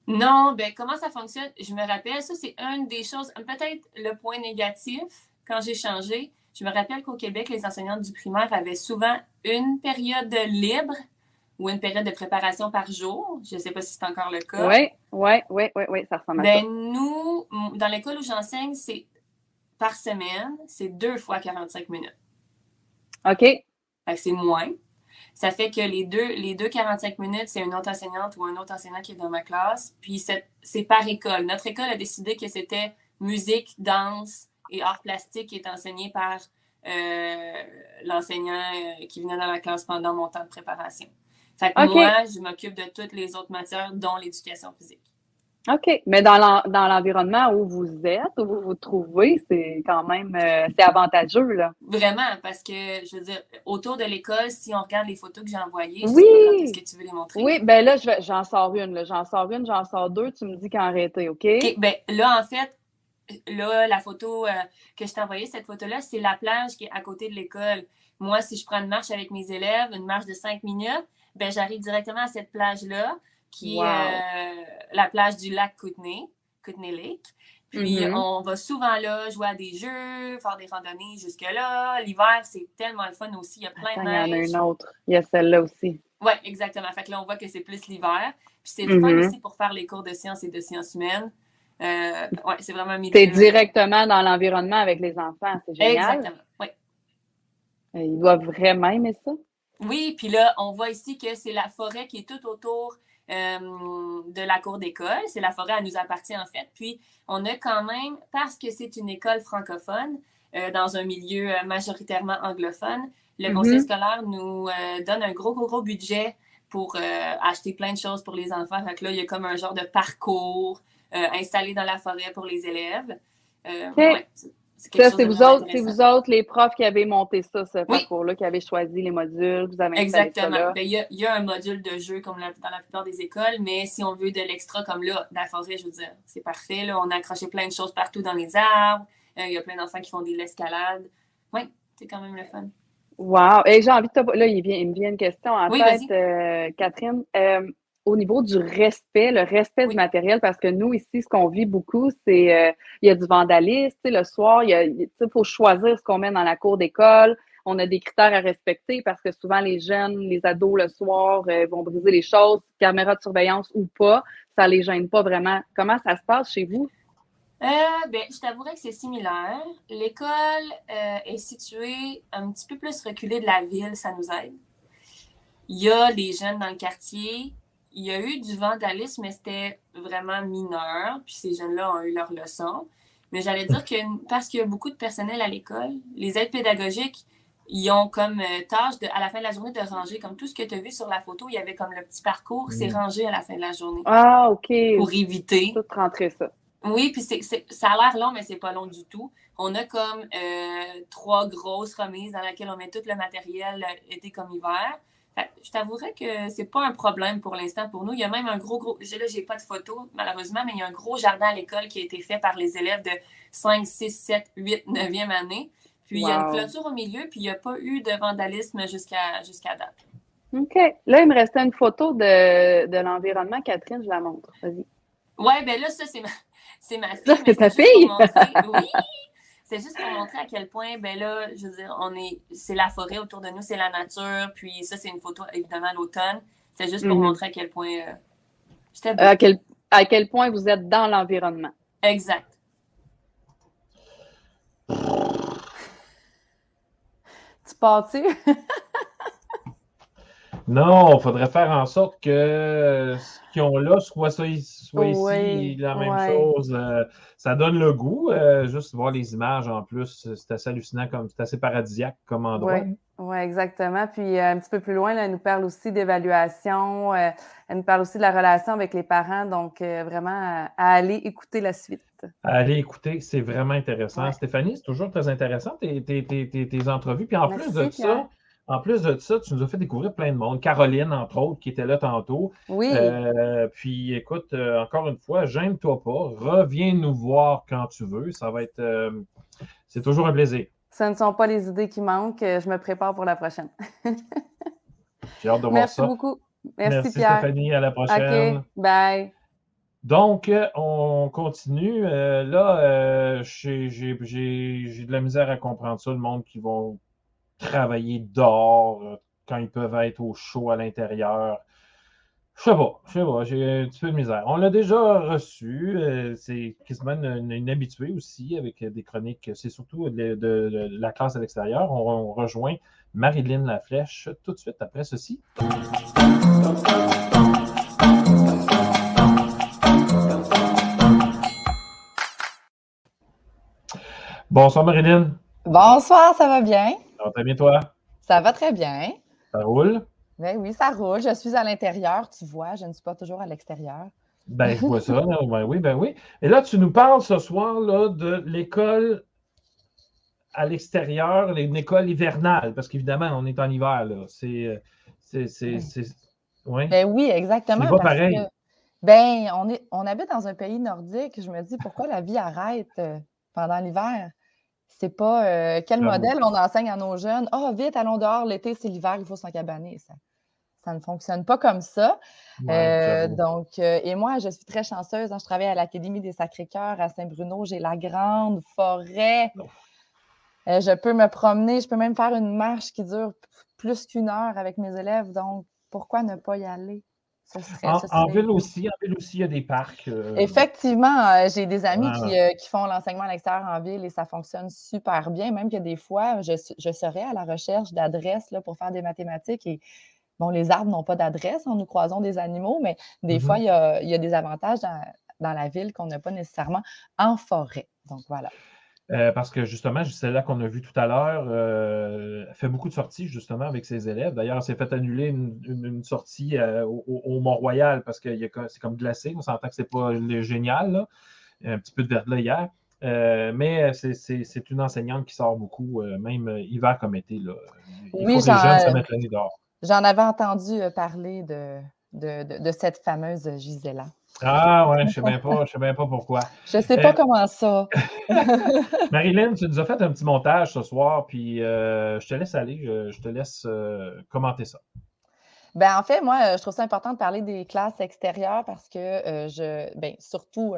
Non, ben comment ça fonctionne? Je me rappelle, ça, c'est une des choses, peut-être le point négatif quand j'ai changé. Je me rappelle qu'au Québec, les enseignantes du primaire avaient souvent une période libre ou une période de préparation par jour. Je ne sais pas si c'est encore le cas. Oui, oui, oui, oui, oui, ça ressemble à ben, Nous, dans l'école où j'enseigne, c'est par semaine, c'est deux fois 45 minutes. OK. C'est moins. Ça fait que les deux, les deux 45 minutes, c'est une autre enseignante ou un autre enseignant qui est dans ma classe. Puis c'est par école. Notre école a décidé que c'était musique, danse et art plastique qui est enseigné par euh, l'enseignant euh, qui venait dans la classe pendant mon temps de préparation. Fait que moi, je m'occupe de toutes les autres matières, dont l'éducation physique. OK. Mais dans l'environnement où vous êtes, où vous vous trouvez, c'est quand même euh, c'est avantageux, là. Vraiment, parce que, je veux dire, autour de l'école, si on regarde les photos que j'ai envoyées, oui. est-ce que tu veux les montrer? Oui, ben là, j'en sors une, J'en sors une, j'en sors deux. Tu me dis qu'en arrêté, OK? OK. Ben là, en fait, là, la photo euh, que je t'ai envoyée, cette photo-là, c'est la plage qui est à côté de l'école. Moi, si je prends une marche avec mes élèves, une marche de cinq minutes, ben j'arrive directement à cette plage-là qui est euh, la plage du lac Kootenay, Kootenay Lake. Puis mm-hmm. on va souvent là jouer à des jeux, faire des randonnées jusque-là. L'hiver, c'est tellement le fun aussi. Il y a plein de neige. Il y en a une autre. Il y a celle-là aussi. Oui, exactement. Fait que là, on voit que c'est plus l'hiver. Puis c'est le fun mm-hmm. aussi pour faire les cours de sciences et de sciences humaines. Euh, ouais, c'est vraiment C'est directement dans l'environnement avec les enfants. C'est génial. Exactement, oui. Ils doivent vraiment aimer ça. Oui, puis là, on voit ici que c'est la forêt qui est tout autour euh, de la cour d'école. C'est la forêt, elle nous appartient en fait. Puis, on a quand même, parce que c'est une école francophone, euh, dans un milieu euh, majoritairement anglophone, le mm-hmm. conseil scolaire nous donne un gros, gros, gros budget pour acheter plein de choses pour les enfants. Fait que là, il y a comme un genre de parcours installé dans la forêt pour les élèves. Ça, c'est vous autres, c'est vous autres, les profs qui avez monté ça, ce parcours-là, qui avez choisi les modules, vous avez Exactement. Ben, il y, a, un module de jeu comme dans la plupart des écoles, mais si on veut de l'extra comme là, dans la forêt, je veux dire, c'est parfait. Là, on a accroché plein de choses partout dans les arbres. Euh, il y a plein d'enfants qui font de l'escalade. Oui, c'est quand même le fun. Wow! Et j'ai envie de te... Là, il, vient, il me vient une question en tête, euh, Catherine. Euh, au niveau du respect, le respect du matériel, parce que nous, ici, ce qu'on vit beaucoup, c'est euh, il y a du vandalisme. Le soir, il faut choisir ce qu'on met dans la cour d'école. On a des critères à respecter parce que souvent, les jeunes, les ados, le soir, euh, vont briser les choses, caméra de surveillance ou pas. Ça les gêne pas vraiment. Comment ça se passe chez vous? Euh, ben, je t'avouerais que c'est similaire. L'école est située un petit peu plus reculée de la ville, ça nous aide. Il y a les jeunes dans le quartier il y a eu du vandalisme, mais c'était vraiment mineur. Puis ces jeunes-là ont eu leur leçon. Mais j'allais dire que parce qu'il y a beaucoup de personnel à l'école, les aides pédagogiques, ils ont comme euh, tâche de, à la fin de la journée de ranger. Comme tout ce que tu as vu sur la photo, il y avait comme le petit parcours, c'est mm. rangé à la fin de la journée. Ah, OK. Pour éviter. Tout rentrer ça. Oui, puis c'est, ça a l'air long, mais c'est pas long du tout. On a comme euh, trois grosses remises dans lesquelles on met tout le matériel euh, été comme hiver. Je t'avouerais que c'est pas un problème pour l'instant pour nous. Il y a même un gros, gros. Là, j'ai pas de photo, malheureusement, mais il y a un gros jardin à l'école qui a été fait par les élèves de 5, 6, 7, 8, 9e année. Puis il y a une clôture au milieu, puis il n'y a pas eu de vandalisme jusqu'à jusqu'à date. OK. Là, il me restait une photo de, de l'environnement. Catherine, je la montre. Vas-y. Oui, bien là, ça, c'est ma, c'est ma fille. C'est ta fille? oui, c'est juste pour montrer à quel point, ben là, je veux dire, on est, c'est la forêt autour de nous, c'est la nature, puis ça, c'est une photo, évidemment, à l'automne. C'est juste pour mhm. montrer à quel point euh, à, quel, à quel point vous êtes dans l'environnement. Exact. Tu pars-tu? non, il faudrait faire en sorte que qui ont là, soit, ça, soit ici la même chose. Euh, ça donne le goût. Euh, juste voir les images en plus, c'est assez hallucinant, comme c'est assez paradisiaque comme endroit. Oui, ouais, exactement. Puis euh, un petit peu plus loin, elle nous parle aussi d'évaluation. elle nous parle aussi de la relation avec les parents. Donc, vraiment, à, aller écouter la suite. À aller écouter, c'est vraiment intéressant. Stéphanie, c'est toujours très intéressant tes, tes, tes, entrevues. Puis en plus de ça, en plus de ça, tu nous as fait découvrir plein de monde. Caroline, entre autres, qui était là tantôt. Oui. Euh, puis écoute, euh, encore une fois, gêne-toi pas. Reviens nous voir quand tu veux. Ça va être. Euh, c'est toujours un plaisir. Ce ne sont pas les idées qui manquent. Je me prépare pour la prochaine. J'ai hâte de voir ça. Merci beaucoup. Merci, Merci Pierre. Stéphanie. À la prochaine. OK. Bye. Donc, on continue. là, j'ai de la misère à comprendre ça, le monde qui vont travailler dehors euh, quand ils peuvent être au chaud à l'intérieur. Je sais pas, je sais pas, j'ai un petit peu de misère. On l'a déjà reçu, euh, c'est quasiment une, habituée aussi avec des chroniques, c'est surtout de, la classe à l'extérieur. On, rejoint Marilyn Laflèche tout de suite après ceci. Bonsoir Marilyn. Bonsoir, ça va bien? Ça va bien, toi? Ça va très bien. Ça roule? Ben oui, ça roule. Je suis à l'intérieur, tu vois. Je ne suis pas toujours à l'extérieur. Ben, je vois ça. ben oui, ben oui. Et là, tu nous parles ce soir là, de l'école à l'extérieur, une école hivernale, parce qu'évidemment, on est en hiver. Là. C'est. c'est, oui. Ben oui, exactement. C'est pas pareil. ben, on, est, on habite dans un pays nordique. Je me dis, pourquoi la vie arrête euh, pendant l'hiver? C'est pas euh, quel modèle on enseigne à nos jeunes? Ah, vite, allons dehors, l'été, c'est l'hiver, il faut s'encabaner. Ça, ça ne fonctionne pas comme ça. Euh, donc, euh, et moi, je suis très chanceuse. Hein, je travaille à l'Académie des Sacré-Cœurs à Saint-Bruno. J'ai la grande forêt. je peux me promener. Je peux même faire une marche qui dure plus qu'une heure avec mes élèves. Donc, pourquoi ne pas y aller? En, ville aussi, en ville aussi, il y a des parcs. Euh, Effectivement, euh, j'ai des amis euh, qui, font l'enseignement à l'extérieur en ville et ça fonctionne super bien. Même que des fois, je, serais à la recherche d'adresses pour faire des mathématiques et bon, les arbres n'ont pas d'adresse, nous croisons des animaux, mais des fois, mm-hmm. il y, a, des avantages dans la ville qu'on n'a pas nécessairement en forêt. Donc voilà. Euh, parce que justement, c'est là qu'on a vu tout à l'heure, euh, fait beaucoup de sorties justement avec ses élèves. D'ailleurs, elle s'est fait annuler une, sortie euh, au, Mont-Royal parce que c'est comme glacé. On s'entend que c'est pas génial. Là. Un petit peu de verglas hier. mais c'est une enseignante qui sort beaucoup, même hiver comme été. Là. Il oui, faut que les jeunes se mettent dehors. J'en avais entendu parler de, de, de cette fameuse Gisela. Ah ouais, je ne sais même pas, je sais même pas pourquoi. Je ne sais pas euh, comment ça. Marilyn, tu nous as fait un petit montage ce soir, puis euh, je te laisse aller, je, te laisse euh, commenter ça. Ben, en fait, moi, je trouve ça important de parler des classes extérieures parce que je, ben, surtout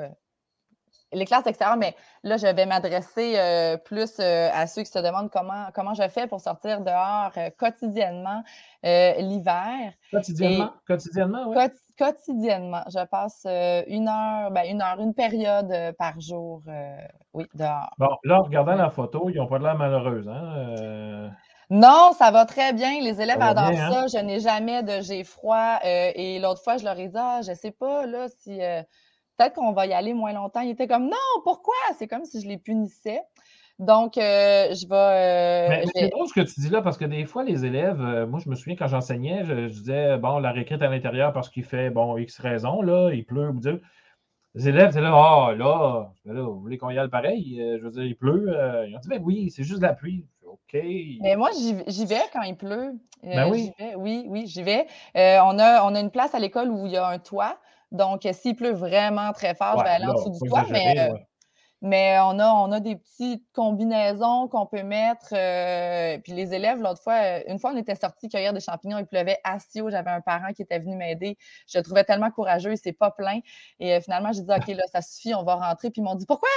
les classes extérieures, mais là, je vais m'adresser euh, plus euh, à ceux qui se demandent comment, comment je fais pour sortir dehors euh, quotidiennement l'hiver. Quotidiennement? quotidiennement, oui. quotidiennement. Je passe une heure, ben, une heure, une période par jour, oui, dehors. Bon, là, en regardant la photo, ils n'ont pas de l'air malheureux, hein? Non, ça va très bien. Les élèves adorent hein? ça. Je n'ai jamais de j'ai froid. et l'autre fois, je leur ai dit, ah, je ne sais pas là, si peut-être qu'on va y aller moins longtemps. Il était comme non, pourquoi? C'est comme si je les punissais. Donc, euh, je vais. Euh, c'est drôle ce que tu dis là, parce que des fois, les élèves, euh, moi, je me souviens quand j'enseignais, je, disais, bon, la réécrite à l'intérieur parce qu'il fait, bon, X raison, là, il pleut, vous dites. Les élèves, c'est là, ah, là, là, vous voulez qu'on y aille pareil? je veux dire, il pleut. ils ont dit, ben oui, c'est juste la pluie. OK. Mais moi, j'y vais quand il pleut. ben oui. Oui, oui, j'y vais. on, a, on a une place à l'école où il y a un toit. Donc, s'il pleut vraiment très fort, je vais aller en dessous du toit. Mais, euh, mais on, a, on a des petites combinaisons qu'on peut mettre. Euh, puis les élèves, l'autre fois, euh, une fois, on était sortis cueillir des champignons, il pleuvait assis J'avais un parent qui était venu m'aider. Je le trouvais tellement courageux, il s'est pas plaint. Et finalement, j'ai dit, OK, là, ça suffit, on va rentrer. Puis ils m'ont dit, pourquoi?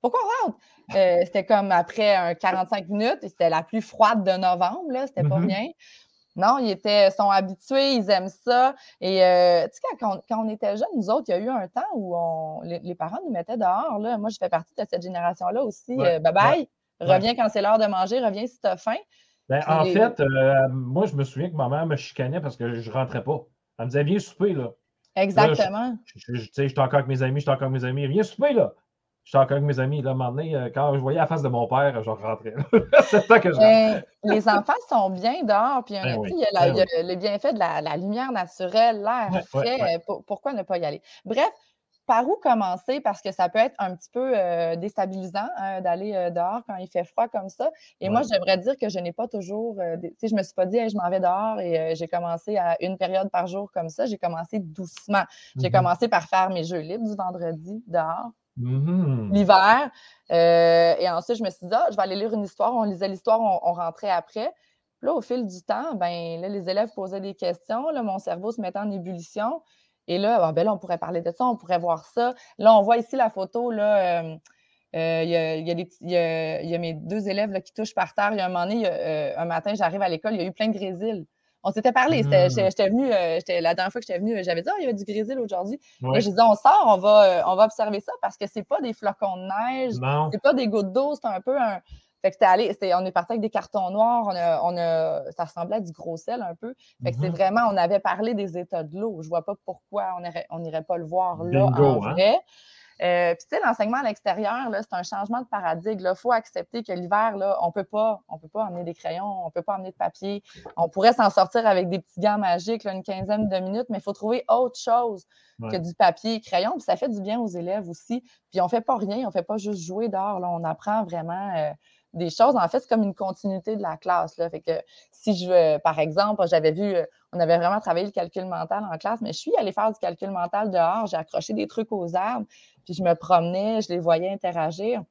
Pourquoi on rentre? c'était comme après un 45 minutes, et c'était la plus froide de novembre, là, c'était pas mm-hmm. bien. Non, ils étaient, sont habitués, ils aiment ça. Et euh, tu sais, quand, on était jeunes, nous autres, il y a eu un temps où on, les, parents nous mettaient dehors. Là. Moi, je fais partie de cette génération-là aussi. Euh, bye bye, reviens quand c'est l'heure de manger, reviens si tu as faim. Ben, en fait, euh, moi, je me souviens que ma mère me chicanait parce que je ne rentrais pas. Elle me disait, viens souper, là. Exactement. je, je, je, suis encore avec mes amis, je suis encore avec mes amis. Viens souper, là suis encore avec mes amis. Là, un moment donné, euh, quand je voyais la face de mon père, je rentrais. c'est ça que je ben, Les enfants sont bien dehors. Puis, ben il, y a, ben les bienfaits de la, lumière naturelle, l'air frais. pourquoi ne pas y aller? Bref, par où commencer? Parce que ça peut être un petit peu euh, déstabilisant hein, d'aller euh, dehors quand il fait froid comme ça. Et moi, j'aimerais dire que je n'ai pas toujours. tu sais, je ne me suis pas dit, je m'en vais dehors et j'ai commencé à une période par jour comme ça. J'ai commencé doucement. J'ai mm-hmm. commencé par faire mes jeux libres du vendredi dehors. Mmh l'hiver. Euh, et ensuite, je me suis dit, ah, je vais aller lire une histoire. On lisait l'histoire, on, rentrait après. là, au fil du temps, ben, là, les élèves posaient des questions. Là, mon cerveau se mettait en ébullition. Et là, ben, là, on pourrait parler de ça, on pourrait voir ça. Là, on voit ici la photo. Là, il, y a, mes deux élèves là, qui touchent par terre. Il y a un moment donné, un matin, j'arrive à l'école, il y a eu plein de grésil. On s'était parlé. Mmh. J'étais venue, euh, la dernière fois que j'étais venue, j'avais dit, oh, il y a du grésil aujourd'hui. Ouais. J'ai dit, on sort, on va, euh, on va observer ça parce que c'est pas des flocons de neige, c'est pas des gouttes d'eau, c'est un peu un. Fait que allé, on est parti avec des cartons noirs, on a, ça ressemblait à du gros sel un peu. Fait que c'est mmh vraiment, on avait parlé des états de l'eau. Je vois pas pourquoi on n'irait pas le voir là en hein? Euh, puis, tu sais, l'enseignement à l'extérieur, c'est un changement de paradigme. Il faut accepter que l'hiver, on ne peut pas emmener des crayons, on ne peut pas emmener de papier. On pourrait s'en sortir avec des petits gants magiques, une quinzaine de minutes, mais il faut trouver autre chose que du papier et crayon. Puis ça fait du bien aux élèves aussi. Puis on ne fait pas rien, on ne fait pas juste jouer dehors. On apprend vraiment. Euh, des choses. En fait, c'est comme une continuité de la classe. Là. Fait que si je, par exemple, j'avais vu, euh, on avait vraiment travaillé le calcul mental en classe, mais je suis allée faire du calcul mental dehors, j'ai accroché des trucs aux arbres, puis je me promenais, je les voyais interagir.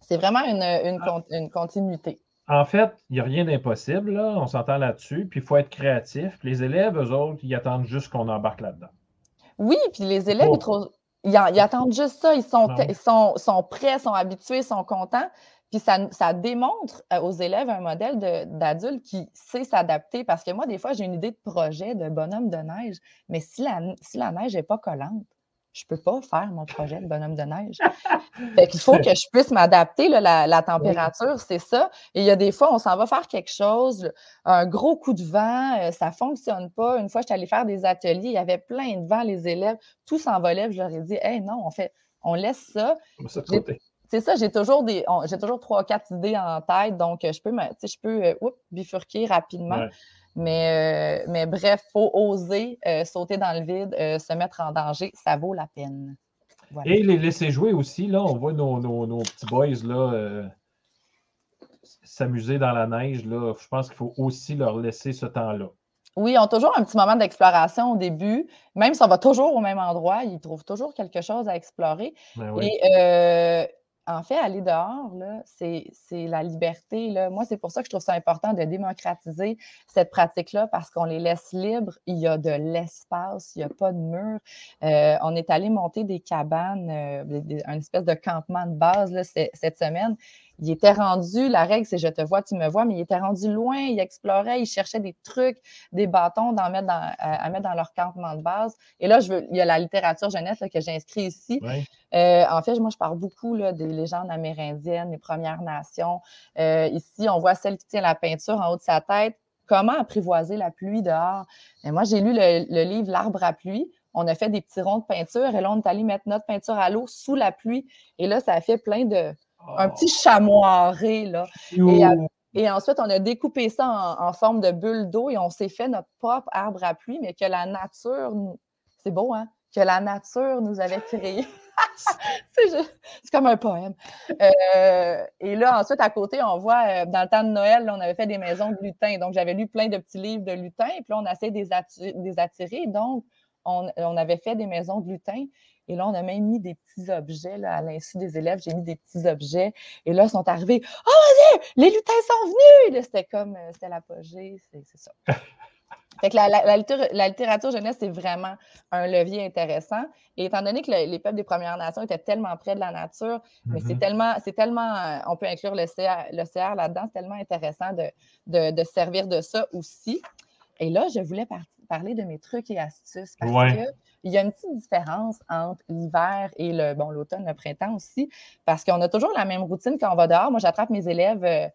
C'est vraiment une, ah. continuité. En fait, il n'y a rien d'impossible, on s'entend là-dessus, puis il faut être créatif. les élèves, eux autres, ils attendent juste qu'on embarque là-dedans. Oui, puis les élèves, ils, attendent juste ça, ils sont, ils sont, sont prêts, sont habitués, sont contents. Puis ça, démontre euh, aux élèves un modèle d'adulte qui sait s'adapter. Parce que moi, des fois, j'ai une idée de projet de bonhomme de neige, mais si la, si la neige n'est pas collante, je ne peux pas faire mon projet de bonhomme de neige. fait qu'il faut que je puisse m'adapter. La, température, c'est ça. Et il y a des fois, on s'en va faire quelque chose, un gros coup de vent, euh, ça ne fonctionne pas. Une fois, je suis allée faire des ateliers, il y avait plein de vent, les élèves, tout s'envolait. Je leur ai dit, hey, non, on fait, on laisse ça c'est ça, j'ai toujours des, j'ai toujours trois, quatre idées en tête, donc euh, je peux, je peux euh, bifurquer rapidement. Mais, euh, mais bref, il faut oser sauter dans le vide, se mettre en danger, ça vaut la peine. Et les laisser jouer aussi, là, on voit nos, petits boys là, s'amuser dans la neige. Là. Je pense qu'il faut aussi leur laisser ce temps-là. Oui, ils ont toujours un petit moment d'exploration au début. Même si on va toujours au même endroit, ils trouvent toujours quelque chose à explorer. Ben Et en fait, aller dehors, c'est la liberté. Là. Moi, c'est pour ça que je trouve ça important de démocratiser cette pratique-là parce qu'on les laisse libres. Il y a de l'espace, il n'y a pas de mur. Euh, on est allé monter des cabanes, euh, un espèce de campement de base là, cette semaine il était rendu, la règle, c'est je te vois, tu me vois, mais il était rendu loin, il explorait, il cherchait des trucs, des bâtons à, mettre dans leur campement de base. Et là, je veux, il y a la littérature jeunesse que j'ai inscrit ici. Euh, en fait, moi, je parle beaucoup là, des légendes amérindiennes, des Premières Nations. Euh, ici, on voit celle qui tient la peinture en haut de sa tête. Comment apprivoiser la pluie dehors? Et moi, j'ai lu le, livre L'arbre à pluie on a fait des petits ronds de peinture et là, on est allé mettre notre peinture à l'eau sous la pluie. Et là, ça a fait plein de, un petit chamoiré, là. Et, ensuite, on a découpé ça en, forme de bulle d'eau et on s'est fait notre propre arbre à pluie, mais que la nature, c'est beau, hein? Que la nature nous avait créé. c'est comme un poème. Euh, et là, ensuite, à côté, on voit, euh, dans le temps de Noël, on avait fait des maisons de lutin. Donc, j'avais lu plein de petits livres de lutin. Puis là, on a essayé de les attirer. Donc, on, on, avait fait des maisons de lutin. Et là, on a même mis des petits objets là, à l'insu des élèves. J'ai mis des petits objets. Et là, ils sont arrivés. Oh mon Dieu, les lutins sont venus! C'était comme, euh, c'était l'apogée. C'est ça. Fait que la, littérature jeunesse, c'est vraiment un levier intéressant. Et étant donné que les peuples des Premières Nations étaient tellement près de la nature, mais c'est mm-hmm. tellement, c'est tellement, euh, on peut inclure le CR, là-dedans, c'est tellement intéressant de, de, de, servir de ça aussi. Et là, je voulais parler de mes trucs et astuces parce qu'il y a une petite différence entre l'hiver et le bon l'automne, le printemps aussi, parce qu'on a toujours la même routine quand on va dehors. Moi, j'attrape mes élèves euh,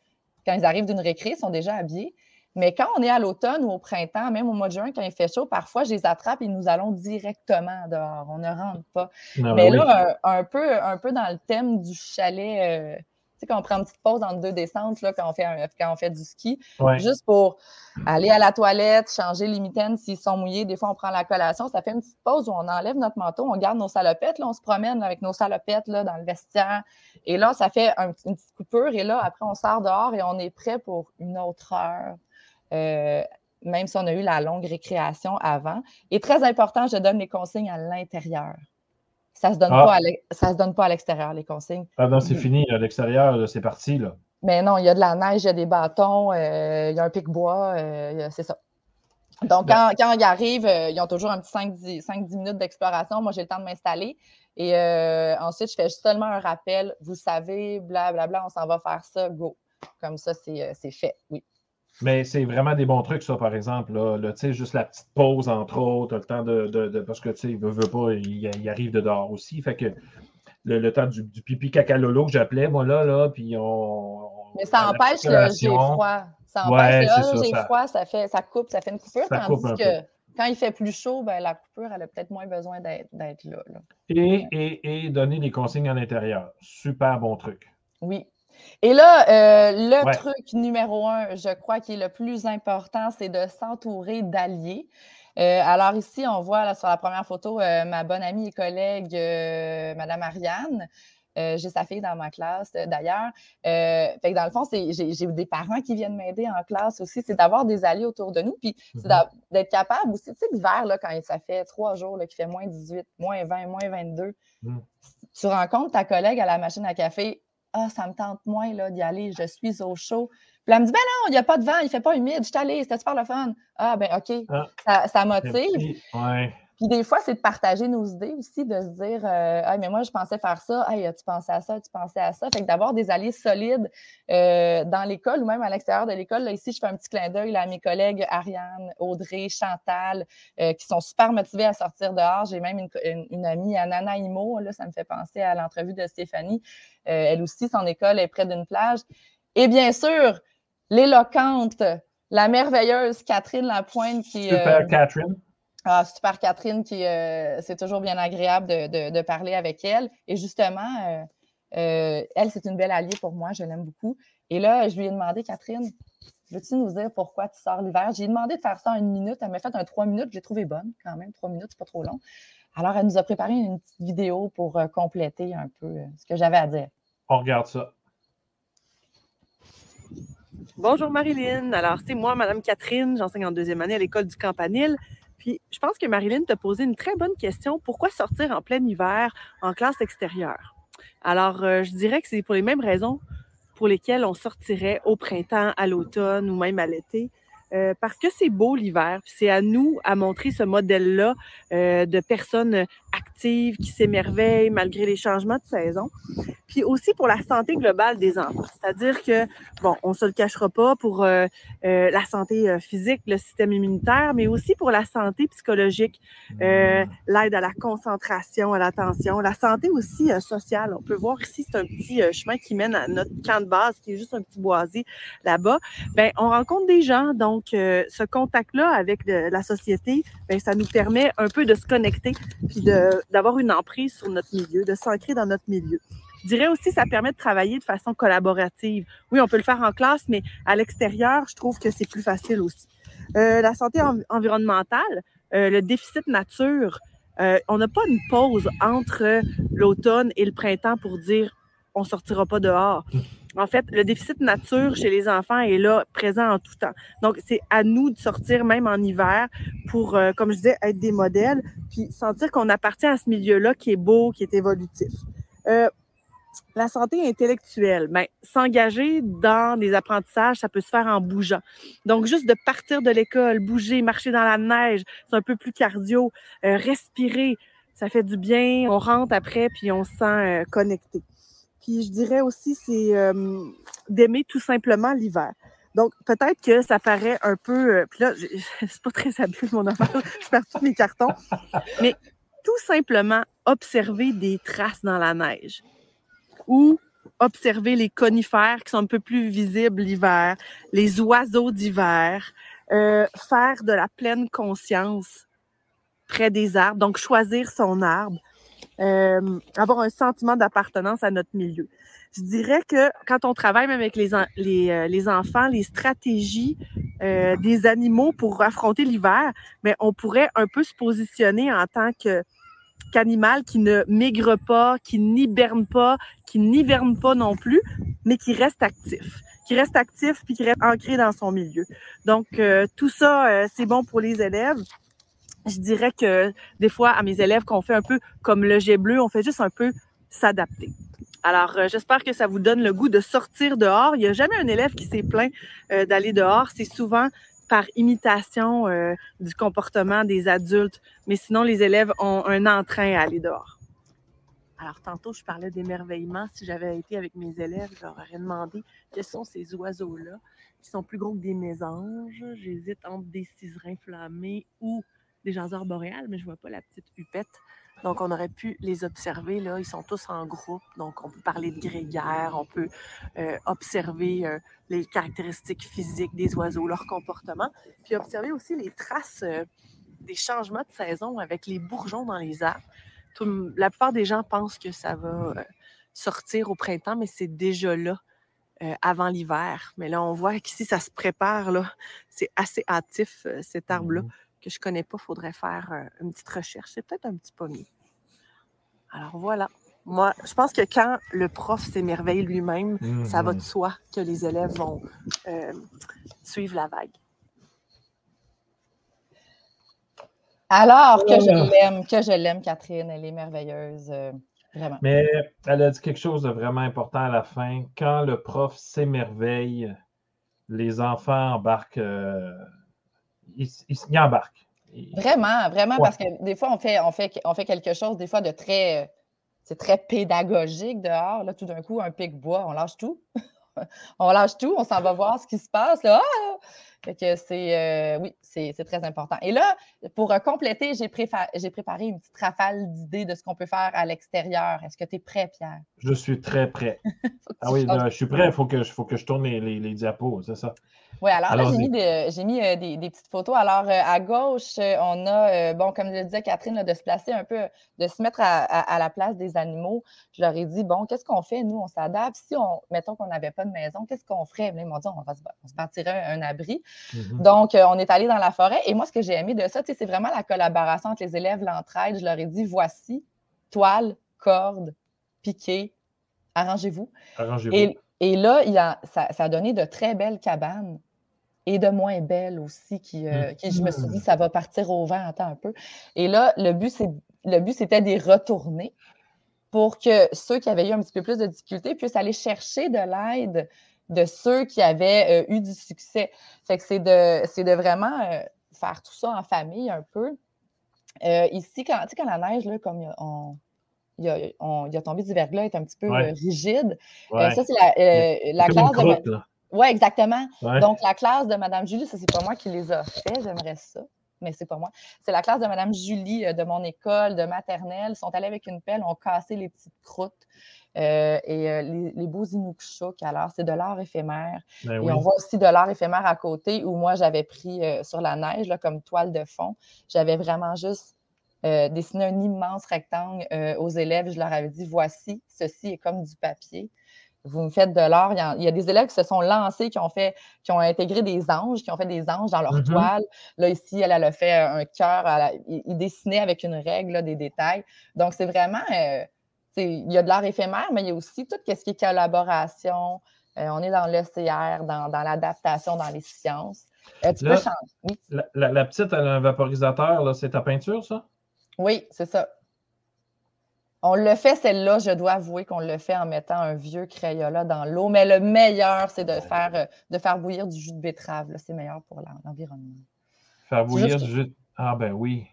quand ils arrivent d'une récré, ils sont déjà habillés. Mais quand on est à l'automne ou au printemps, même au mois de juin, quand il fait chaud, parfois je les attrape et nous allons directement dehors. On ne rentre pas. Ah, Mais là, un, peu, un peu dans le thème du chalet. Euh, sais, quand on prend une petite pause entre deux descentes, là, quand, on fait quand on fait du ski, juste pour aller à la toilette, changer les mitaines s'ils sont mouillés. Des fois, on prend la collation. Ça fait une petite pause où on enlève notre manteau, on garde nos salopettes. Là, on se promène avec nos salopettes là, dans le vestiaire. Et là, ça fait une petite coupure. Et là, après, on sort dehors et on est prêt pour une autre heure. Euh, même si on a eu la longue récréation avant. Et très important, je donne les consignes à l'intérieur. Ça ne se, donne ah. pas se donne pas à l'extérieur, les consignes. Ah non, c'est fini. À l'extérieur, c'est parti. Là. Mais non, il y a de la neige, il y a des bâtons, euh, il y a un pic-bois, euh, c'est ça. Donc, ben quand, ils arrivent, euh, ils ont toujours un petit 5-10 minutes d'exploration. Moi, j'ai le temps de m'installer. Et ensuite, je fais seulement un rappel. Vous savez, blablabla, on s'en va faire ça, go. Comme ça, c'est fait, oui. Mais c'est vraiment des bons trucs, ça, par exemple. Là, sais, juste la petite pause, entre autres, le temps de. parce que, tu sais, il veut, veut pas, il, arrive de dehors aussi. Fait que le, temps du, pipi caca lolo que j'appelais, moi, là, là, puis on. Mais ça empêche le j'ai froid. Ça empêche le j'ai froid, ça, fait, ça coupe, ça fait une coupure. tandis que quand il fait plus chaud, ben, la coupure, elle a peut-être moins besoin d'être là. là. Et, et, et donner des consignes à l'intérieur. Super bon truc. Oui, et là, euh, le truc numéro un, je crois, qui est le plus important, c'est de s'entourer d'alliés. Euh, alors ici, on voit sur la première photo euh, ma bonne amie et collègue, Madame Ariane. j'ai sa fille dans ma classe d'ailleurs. fait que dans le fond, j'ai des parents qui viennent m'aider en classe aussi. C'est d'avoir des alliés autour de nous. Puis c'est mm-hmm. d'être capable aussi, tu sais, l'hiver, quand ça fait trois jours qu'il fait moins 18, moins 20, moins 22, mm. tu rencontres ta collègue à la machine à café ah, ça me tente moins d'y aller, je suis au chaud. Puis elle me dit, ben non, il n'y a pas de vent, il ne fait pas humide, je suis allée, c'était super le fun. Ah, ben OK, ah. ça, ça motive. Ouais. Puis des fois, c'est de partager nos idées aussi, de se dire euh, ah, mais moi, je pensais faire ça. Hey, tu pensais à ça, tu pensais à ça? Fait que d'avoir des alliés solides euh, dans l'école ou même à l'extérieur de l'école. Là, ici, je fais un petit clin d'œil à mes collègues Ariane, Audrey, Chantal, euh, qui sont super motivés à sortir dehors. J'ai même une, amie, Anana Imo, là, ça me fait penser à l'entrevue de Stéphanie. elle aussi, son école est près d'une plage. Et bien sûr, l'éloquente, la merveilleuse Catherine Lapointe qui. Super Catherine ah, super Catherine, qui euh, c'est toujours bien agréable de, parler avec elle. Et justement, euh, euh, elle, c'est une belle alliée pour moi, je l'aime beaucoup. Et là, je lui ai demandé, Catherine, veux-tu nous dire pourquoi tu sors l'hiver? J'ai demandé de faire ça en une minute. Elle m'a fait un trois minutes, je l'ai trouvé bonne quand même. Trois minutes, c'est pas trop long. Alors, elle nous a préparé une petite vidéo pour compléter un peu ce que j'avais à dire. On regarde ça. Bonjour Marilyn. Alors, c'est moi, Madame Catherine. J'enseigne en deuxième année à l'école du Campanile. Puis je pense que Marilyn t'a posé une très bonne question. Pourquoi sortir en plein hiver en classe extérieure? Alors, je dirais que c'est pour les mêmes raisons pour lesquelles on sortirait au printemps, à l'automne ou même à l'été. Euh, parce que c'est beau l'hiver. C'est à nous à montrer ce modèle-là euh, de personnes actives qui s'émerveillent malgré les changements de saison. Puis aussi pour la santé globale des enfants. C'est-à-dire que, bon, on se le cachera pas pour euh, la santé physique, le système immunitaire, mais aussi pour la santé psychologique, l'aide à la concentration, à l'attention, la santé aussi sociale. On peut voir ici, c'est un petit chemin qui mène à notre camp de base, qui est juste un petit boisé là-bas. Ben, on rencontre des gens, donc euh, ce contact-là avec la société, bien, ça nous permet un peu de se connecter puis d'avoir une emprise sur notre milieu, de s'ancrer dans notre milieu. Je dirais aussi, ça permet de travailler de façon collaborative. Oui, on peut le faire en classe, mais à l'extérieur, je trouve que c'est plus facile aussi. Euh, la santé environnementale, euh, le déficit nature, on n'a pas une pause entre l'automne et le printemps pour dire on sortira pas dehors. En fait, le déficit nature chez les enfants est là, présent en tout temps. Donc, c'est à nous de sortir même en hiver pour, euh, comme je disais, être des modèles, puis sentir qu'on appartient à ce milieu-là qui est beau, qui est évolutif. Euh, la santé intellectuelle, ben, s'engager dans des apprentissages, ça peut se faire en bougeant. Donc, juste de partir de l'école, bouger, marcher dans la neige, c'est un peu plus cardio, euh, respirer, ça fait du bien. On rentre après, puis on se sent connecté. Puis je dirais aussi, c'est d'aimer tout simplement l'hiver. Donc, peut-être que ça paraît un peu. Euh, puis là, c'est pas très habile, mon affaire. je perds tous mes cartons. Mais tout simplement observer des traces dans la neige ou observer les conifères qui sont un peu plus visibles l'hiver, les oiseaux d'hiver, euh, faire de la pleine conscience près des arbres, donc choisir son arbre, euh, avoir un sentiment d'appartenance à notre milieu. Je dirais que quand on travaille même avec les, les, euh, les enfants, les stratégies euh, des animaux pour affronter l'hiver, mais on pourrait un peu se positionner en tant que qu'animal qui ne migre pas, qui n'hiberne pas, qui n'hiverne pas non plus, mais qui reste actif qui reste actif puis qui reste ancré dans son milieu. Donc, tout ça, c'est bon pour les élèves je dirais que des fois, à mes élèves, qu'on fait un peu comme le jet bleu, on fait juste un peu s'adapter. Alors, euh, j'espère que ça vous donne le goût de sortir dehors. Il n'y a jamais un élève qui s'est plaint euh, d'aller dehors. C'est souvent par imitation euh, du comportement des adultes, mais sinon, les élèves ont un entrain à aller dehors. Alors, tantôt, je parlais d'émerveillement. Si j'avais été avec mes élèves, je leur aurais demandé quels sont ces oiseaux-là qui sont plus gros que des mésanges? J'hésite entre des ciserins flammés ou des jaseurs boréales, mais je ne vois pas la petite hupette. Donc, on aurait pu les observer. Là. Ils sont tous en groupe. Donc, on peut parler de grégaire, on peut euh, observer euh, les caractéristiques physiques des oiseaux, leur comportement, puis observer aussi les traces euh, des changements de saison avec les bourgeons dans les arbres. la plupart des gens pensent que ça va sortir au printemps, mais c'est déjà là. avant l'hiver. Mais là, on voit qu'ici, ça se prépare. Là. C'est assez hâtif, cet arbre-là. Que je ne connais pas, il faudrait faire euh, une petite recherche. C'est peut-être un petit pommier. Alors voilà. Moi, je pense que quand le prof s'émerveille lui-même, ça va de mmh soi que les élèves vont euh, suivre la vague. Alors que je oh! l'aime, que je l'aime, Catherine, elle est merveilleuse. Euh, vraiment. Mais elle a dit quelque chose de vraiment important à la fin. Quand le prof s'émerveille, les enfants embarquent il, embarque. Vraiment, vraiment, parce que des fois, on fait, on, fait, on fait quelque chose, des fois, de très. C'est très pédagogique dehors. Là, tout d'un coup, un pic bois, on lâche tout. on lâche tout, on s'en va voir ce qui se passe. Là. Ah! Que c'est, euh, oui, c'est, très important. Et là, pour euh, compléter, j'ai, j'ai préparé une petite rafale d'idées de ce qu'on peut faire à l'extérieur. Est-ce que tu es prêt, Pierre? Je suis très prêt. ah oui, je suis prêt. Il faut que, faut que je tourne les, les, diapos, c'est ça? Oui, alors, là, j'ai mis, j'ai mis euh, des, des, petites photos. Alors, à gauche, on a, bon, comme le disait Catherine, de se placer un peu, de se mettre à, à, la place des animaux. Je leur ai dit, bon, qu'est-ce qu'on fait? Nous, on s'adapte. Si on, mettons qu'on n'avait pas de maison, qu'est-ce qu'on ferait? Ils m'ont dit, on va se, on se bâtirait un abri. Mm-hmm. Donc, euh, on est allé dans la forêt. Et moi, ce que j'ai aimé de ça, c'est vraiment la collaboration entre les élèves, l'entraide. Je leur ai dit voici, toile, corde, piquet, arrangez-vous. Arrangez-vous. Et, là, il a, ça, a donné de très belles cabanes et de moins belles aussi, qui, euh, je me suis dit, ça va partir au vent, attends un peu. Et là, le but, c'est, le but c'était d'y retourner pour que ceux qui avaient eu un petit peu plus de difficultés puissent aller chercher de l'aide de ceux qui avaient eu du succès. Fait que c'est de, de vraiment faire tout ça en famille un peu. ici, quand, quand la neige, là, comme on, il, a, tombé du verglas, est un petit peu rigide. ça, c'est la, la classe de. Oui, exactement. Donc, la classe de Mme Julie, ça, c'est pas moi qui les a fait, j'aimerais ça mais c'est pas moi. C'est la classe de Mme Julie euh, de mon école, de maternelle. Ils sont allés avec une pelle, ont cassé les petites croûtes. Euh, et euh, les, beaux inukshuk, alors, c'est de l'art éphémère. Ben et on voit aussi de l'art éphémère à côté où moi, j'avais pris sur la neige là, comme toile de fond. J'avais vraiment juste dessiné un immense rectangle aux élèves. Je leur avais dit voici, ceci est comme du papier vous me faites de l'art. Il, y a des élèves qui se sont lancés, qui ont fait, qui ont intégré des anges, qui ont fait des anges dans leur mm-hmm. toile. Là, ici, elle, a fait un cœur. Il, dessinait avec une règle des détails. Donc, c'est vraiment. Il y a de l'art éphémère, mais il y a aussi tout ce qui est collaboration. Euh, on est dans l'ECR, dans, dans l'adaptation, dans les sciences. Euh, tu peux changer. La, la, petite, elle a un vaporisateur, c'est ta peinture, ça? Oui, c'est ça. On le fait, celle-là, je dois avouer qu'on le fait en mettant un vieux Crayola dans l'eau, mais le meilleur, c'est de faire, euh, de faire bouillir du jus de betterave. C'est meilleur pour l'environnement. Faire bouillir du jus de... Ah ben oui.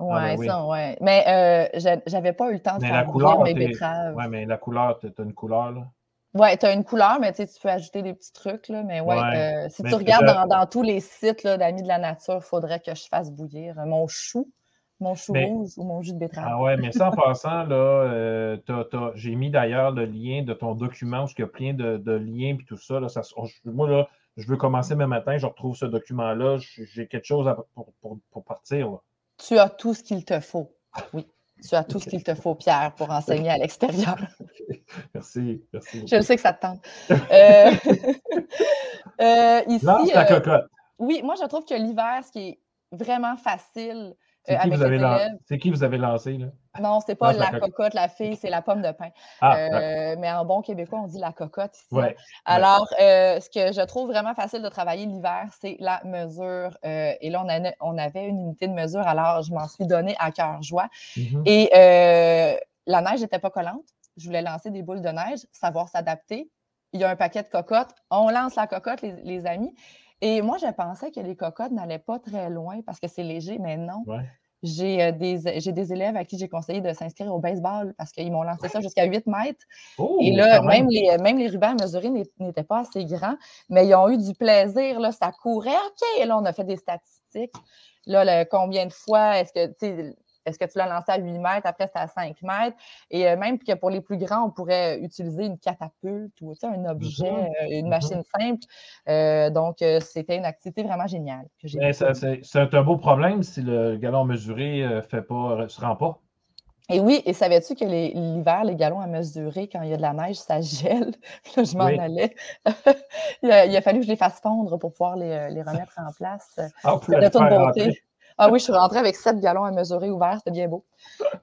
Oui, ah, ben ça, oui. Mais euh, j'avais pas eu le temps de faire bouillir mes betteraves. Oui, mais la couleur, tu as une couleur, là. Oui, tu as une couleur, mais tu peux ajouter des petits trucs. Là, mais ouais, euh, si tu regardes dans, tous les sites d'amis de la nature, il faudrait que je fasse bouillir mon chou mon chou rouge ou mon jus de betterave. Ah ouais, mais ça en passant, là, euh, j'ai mis d'ailleurs le lien de ton document où il y a plein de, liens et tout ça, là, moi, là, je veux commencer même matin, je retrouve ce document-là, j'ai quelque chose pour, partir. Tu as tout ce qu'il te faut. Oui. Tu as tout ce qu'il te faut, Pierre, pour enseigner à l'extérieur. Merci, merci. Je sais que ça te tente. Euh, euh, ici, Lance la cocotte. Oui, moi, je trouve que l'hiver, ce qui est vraiment facile, c'est qui, vous avez lancé, qui vous avez lancé? Là? Non, c'est pas la, cocotte, la fille, c'est la pomme de pain. Ah, euh, mais en bon québécois, on dit la cocotte ici. Alors, euh, ce que je trouve vraiment facile de travailler l'hiver, c'est la mesure. Euh, et là, on, avait une unité de mesure, alors je m'en suis donné à cœur joie. Mm-hmm. Et la neige n'était pas collante. Je voulais lancer des boules de neige, savoir s'adapter. Il y a un paquet de cocottes. On lance la cocotte, les amis. Et moi, je pensais que les cocottes n'allaient pas très loin parce que c'est léger, mais non. J'ai euh, des, des, élèves à qui j'ai conseillé de s'inscrire au baseball parce qu'ils m'ont lancé ça jusqu'à 8 mètres. Oh, et là, même les, même les rubans mesurés n'étaient pas assez grands, mais ils ont eu du plaisir. Là, ça courait. OK. Et là, on a fait des statistiques. Là, combien de fois est-ce que est-ce que tu l'as lancé à 8 mètres, après c'était à 5 mètres? Et euh, même que pour les plus grands, on pourrait utiliser une catapulte ou un objet, mm-hmm. euh, une mm-hmm. machine simple. Euh, donc, c'était une activité vraiment géniale. C'est un beau problème si le galon mesuré ne se rend pas. Et oui, et savais-tu que l'hiver, les, galons à mesurer, quand il y a de la neige, ça gèle? Là, je m'en allais. il, a, fallu que je les fasse fondre pour pouvoir les, remettre en place. Ah, de toute beauté. Ah oui, je suis rentrée avec sept galons à mesurer ouverts, c'était bien beau.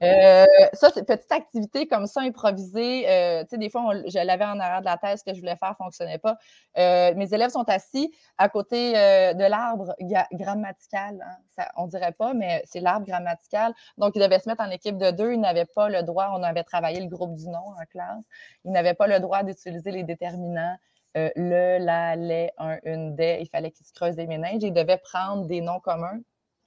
Euh, ça, c'est une petite activité comme ça, improvisée. Euh, tu sais, des fois, je l'avais en arrière de la thèse que je voulais faire, ne fonctionnait pas. Euh, mes élèves sont assis à côté de l'arbre grammatical. Hein. On dirait pas, mais c'est l'arbre grammatical. Donc, ils devaient se mettre en équipe de deux. Ils n'avaient pas le droit, on avait travaillé le groupe du nom en classe. Ils n'avaient pas le droit d'utiliser les déterminants. le, la, les, un, une, des. Il fallait qu'ils se creusent des méninges. Ils devaient prendre des noms communs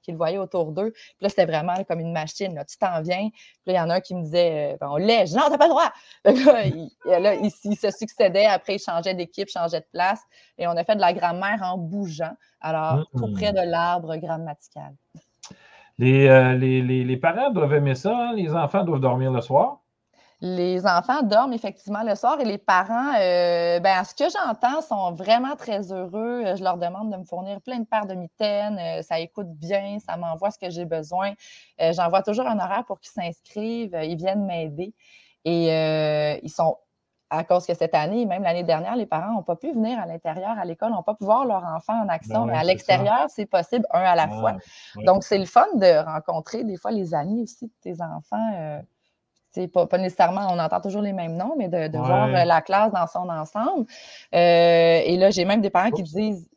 qu'ils voyaient autour d'eux. Puis là, c'était vraiment comme une machine. Là. Tu t'en viens. Puis là, il y en a un qui me disait euh, ben, On lève. Non, t'as pas le droit. là, il, se succédait. Après, il changeait d'équipe, changeait de place. Et on a fait de la grammaire en bougeant. Alors, tout près de l'arbre grammatical. Euh, les, les, parents doivent aimer ça. Hein. Les enfants doivent dormir le soir. Les enfants dorment effectivement le soir et les parents, euh, ben, à ce que j'entends, sont vraiment très heureux. Euh, je leur demande de me fournir plein de paires de mitaines. Euh, ça écoute bien, ça m'envoie ce que j'ai besoin. J'envoie toujours un horaire pour qu'ils s'inscrivent. Ils viennent m'aider. Et ils sont, à cause que cette année, même l'année dernière, les parents n'ont pas pu venir à l'intérieur à l'école, n'ont pas pu voir leur enfant en action. Ben mais à l'extérieur, c'est possible, un à la fois. Donc, c'est le fun de rencontrer des fois les amis aussi de tes enfants pas, pas, nécessairement, on entend toujours les mêmes noms, mais de, voir euh, la classe dans son ensemble. Euh, et là, j'ai même des parents qui me disent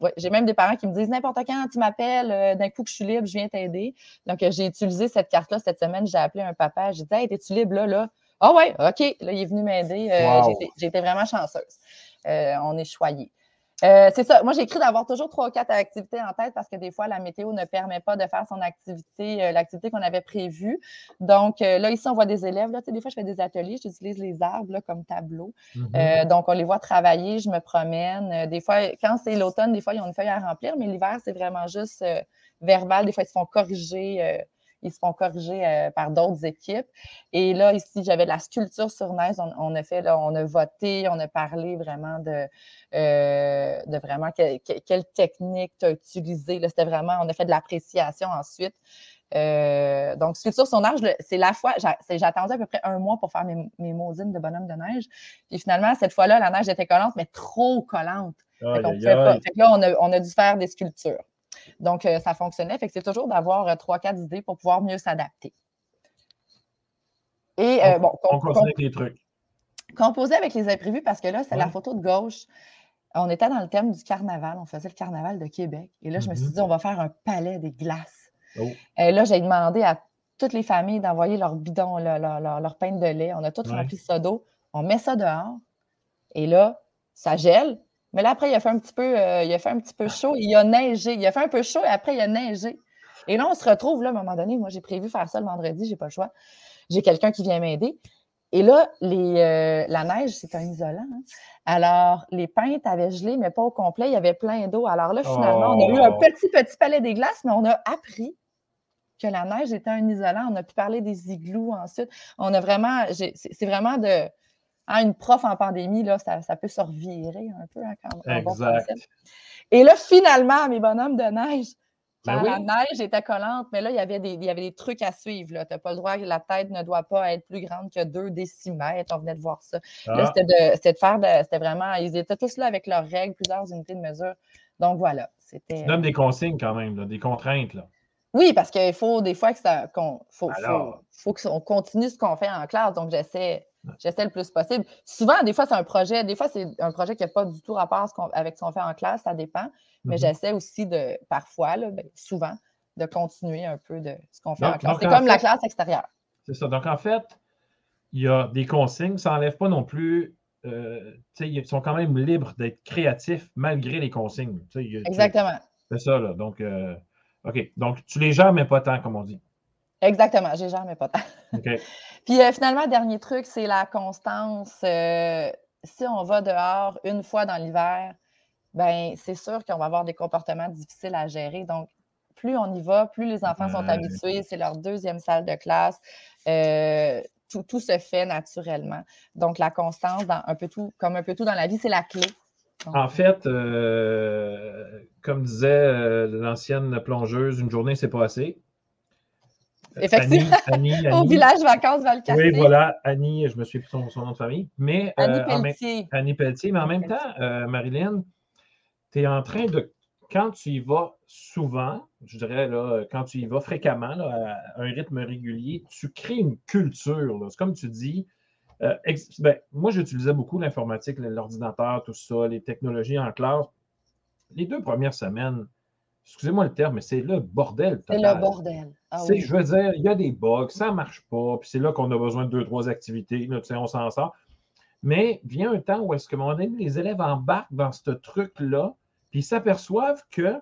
Ouais, j'ai même des parents qui me disent n'importe quand tu m'appelles, euh, d'un coup que je suis libre, je viens t'aider. Donc, j'ai utilisé cette carte-là cette semaine. J'ai appelé un papa. J'ai dit Hey, es-tu libre là, là? Ah ouais, OK. Là, il est venu m'aider. Euh, J'étais vraiment chanceuse. On est choyés. Euh, c'est ça. Moi, j'ai écrit d'avoir toujours trois ou quatre activités en tête parce que des fois, la météo ne permet pas de faire son activité, euh, l'activité qu'on avait prévue. Donc, euh, là, ici, on voit des élèves. Là, des fois, je fais des ateliers, j'utilise les arbres comme tableau. Mm-hmm. donc, on les voit travailler, je me promène. des fois, quand c'est l'automne, des fois, ils ont une feuille à remplir, mais l'hiver, c'est vraiment juste verbal. Des fois, ils se font corriger ils se font corriger euh, par d'autres équipes. Et là, ici, j'avais de la sculpture sur neige. On, a fait, là, on a voté, on a parlé vraiment de, euh, de vraiment quelle technique tu as utilisée. C'était vraiment, on a fait de l'appréciation ensuite. Euh, donc, sculpture sur neige, c'est la fois, j'attendais à peu près un mois pour faire mes, mes maudines de bonhomme de neige. Puis finalement, cette fois-là, la neige était collante, mais trop collante. Fait, fait que là, on a, on a dû faire des sculptures. Donc, euh, ça fonctionnait. Fait que c'est toujours d'avoir euh, trois, quatre idées pour pouvoir mieux s'adapter. Et euh, bon, on avec les trucs. Composer avec les imprévus, parce que là, c'est la photo de gauche. On était dans le thème du carnaval. On faisait le carnaval de Québec. Et là, je me suis mm-hmm. dit, on va faire un palais des glaces. Oh. Et là, j'ai demandé à toutes les familles d'envoyer leur bidon, leur, leur, pain de lait. On a tout rempli ça d'eau. On met ça dehors. Et là, ça gèle. Mais là, après, il a fait un petit peu, euh, il a fait un petit peu chaud. Il a neigé. Il a fait un peu chaud et après, il a neigé. Et là, on se retrouve, là, à un moment donné, moi, j'ai prévu faire ça le vendredi, j'ai pas le choix. J'ai quelqu'un qui vient m'aider. Et là, les, euh, la neige, c'est un isolant. Hein. Alors, les peintes avaient gelé, mais pas au complet. Il y avait plein d'eau. Alors là, finalement, on a eu un oh! petit, petit palais des glaces, mais on a appris que la neige était un isolant. On a pu parler des igloos ensuite. On a vraiment, c'est vraiment de, ah, une prof en pandémie, là, ça, peut se revirer un peu hein, quand exact. Et là, finalement, mes bonhommes de neige, ben la neige était collante, mais là, il y avait des, il y avait des trucs à suivre. Tu n'as pas le droit, la tête ne doit pas être plus grande que 2 décimètres. On venait de voir ça. Là, ah. c'était de, faire, c'était vraiment, ils étaient tous là avec leurs règles, plusieurs unités de mesure. Donc voilà. C'était. Tu donnes des consignes quand même, des contraintes. Là. Oui, parce qu'il faut des fois que ça, qu'on, faut, faut, qu'on continue ce qu'on fait en classe. Donc, j'essaie J'essaie le plus possible. Souvent, des fois, c'est un projet, des fois, c'est un projet qui n'a pas du tout rapport avec ce qu'on fait en classe, ça dépend. Mais mm-hmm. j'essaie aussi de, parfois, ben, souvent, de continuer un peu de ce qu'on fait en classe. C'est comme la classe extérieure. C'est ça. Donc, en fait, il y a des consignes. Ça n'enlève pas non plus. Euh, ils sont quand même libres d'être créatifs malgré les consignes. Exactement. C'est ça, là. Donc, euh, OK. Donc, tu les gères, mais pas tant, comme on dit. Exactement, j'ai jamais pas tant. Puis euh, finalement, dernier truc, c'est la constance. Euh, si on va dehors une fois dans l'hiver, ben c'est sûr qu'on va avoir des comportements difficiles à gérer. Donc, plus on y va, plus les enfants sont habitués, c'est leur deuxième salle de classe. Euh, tout, se fait naturellement. Donc, la constance, dans un peu tout, comme un peu tout dans la vie, c'est la clé. en fait, comme disait l'ancienne plongeuse, une journée, c'est pas assez. Effectivement. Au village vacances Valcartier. Oui, voilà, Annie, je me suis plus son, son nom de famille. Mais, Annie euh, Pelletier. Annie Pelletier. Mais en même temps, euh, Marilyn, tu es en train de. Quand tu y vas souvent, je dirais, là, quand tu y vas fréquemment, à un rythme régulier, tu crées une culture. C'est comme tu dis. Euh, ben, moi, j'utilisais beaucoup l'informatique, l'ordinateur, tout ça, les technologies en classe. Les deux premières semaines, excusez-moi le terme, mais c'est le bordel. C'est le bordel. Ah je veux dire, il y a des bugs, ça ne marche pas, puis c'est là qu'on a besoin de deux, trois activités, là, on s'en sort. Mais vient un temps où est-ce que, un moment donné, les élèves embarquent dans ce truc-là, puis ils s'aperçoivent que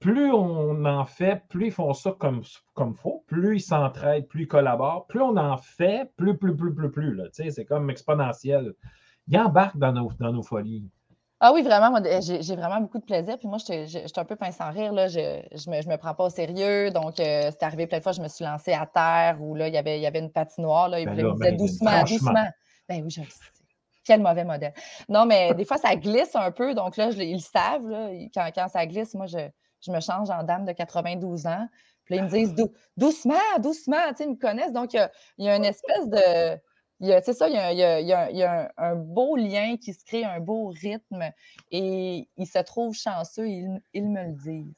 plus on en fait, plus ils font ça comme il faut, plus ils s'entraident, plus ils collaborent, plus on en fait, plus, plus, plus, plus, plus. C'est comme exponentiel. Ils embarquent dans nos, dans nos folies. Ah oui, vraiment, moi, j'ai vraiment beaucoup de plaisir. Puis moi, j'étais un peu pince sans rire. Là. Je ne me, je me prends pas au sérieux. Donc, euh, c'est arrivé plein de fois, je me suis lancée à terre où là, il y avait, il y avait une patinoire. Là, il ben me disait doucement, doucement. Ben oui, je Quel mauvais modèle. Non, mais des fois, ça glisse un peu. Donc là, ils le savent. Là, quand, quand, ça glisse, moi, je, je, me change en dame de 92 ans. Puis là, ils me disent doucement, doucement. Tu sais, ils me connaissent. Donc, il y a une espèce de c'est ça, il y a, un, beau lien qui se crée, un beau rythme, et ils se trouvent chanceux, ils, me le disent.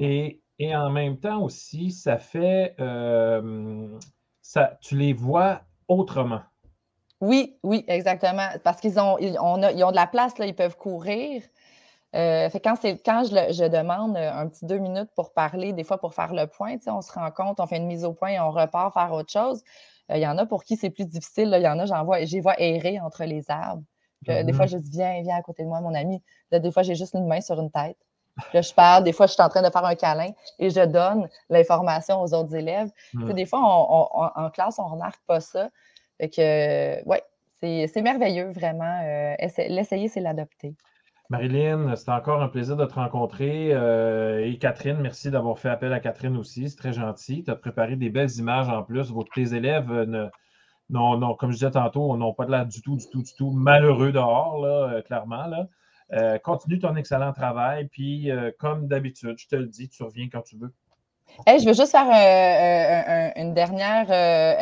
Et, en même temps aussi, ça fait, euh, ça, tu les vois autrement. Oui, oui, exactement. Parce qu'ils ont, ils ont, de la place, là, ils peuvent courir. Euh, fait quand, quand je, je, demande un petit deux minutes pour parler, des fois pour faire le point, on se rend compte, on fait une mise au point et on repart faire autre chose. Il y en a pour qui c'est plus difficile. Il y en a, j'en vois, j'y vois errer entre les arbres. Des fois, mm-hmm. je dis Viens, viens à côté de moi, mon ami. des fois, j'ai juste une main sur une tête. Là, je parle, des fois, je suis en train de faire un câlin et je donne l'information aux autres élèves. Mm. Des fois, en classe, on ne remarque pas ça. Fait que, ouais, c'est merveilleux, vraiment. Euh, l'essayer, c'est l'adopter. Marilyn, c'est encore un plaisir de te rencontrer. Euh, et Catherine, merci d'avoir fait appel à Catherine aussi. C'est très gentil. Tu as préparé des belles images en plus. Vos, tes élèves, euh, non, comme je disais tantôt, n'ont pas de l'air du tout, du tout, du tout malheureux dehors, là, clairement. Là. continue ton excellent travail. Puis, comme d'habitude, je te le dis, tu reviens quand tu veux. je veux juste faire une dernière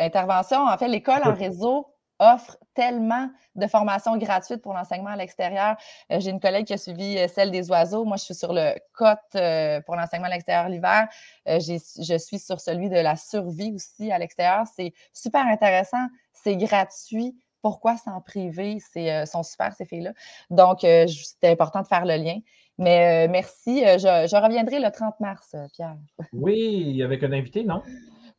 intervention. En fait, l'école en réseau offre tellement de formations gratuites pour l'enseignement à l'extérieur. Euh, j'ai une collègue qui a suivi euh, celle des oiseaux. Moi, je suis sur le COT euh, pour l'enseignement à l'extérieur l'hiver. je suis sur celui de la survie aussi à l'extérieur. C'est super intéressant. C'est gratuit. Pourquoi s'en priver? C'est sont super, ces filles-là. Donc, c'était important de faire le lien. Mais merci. Je, reviendrai le 30 mars, Pierre. Oui, avec un invité, non?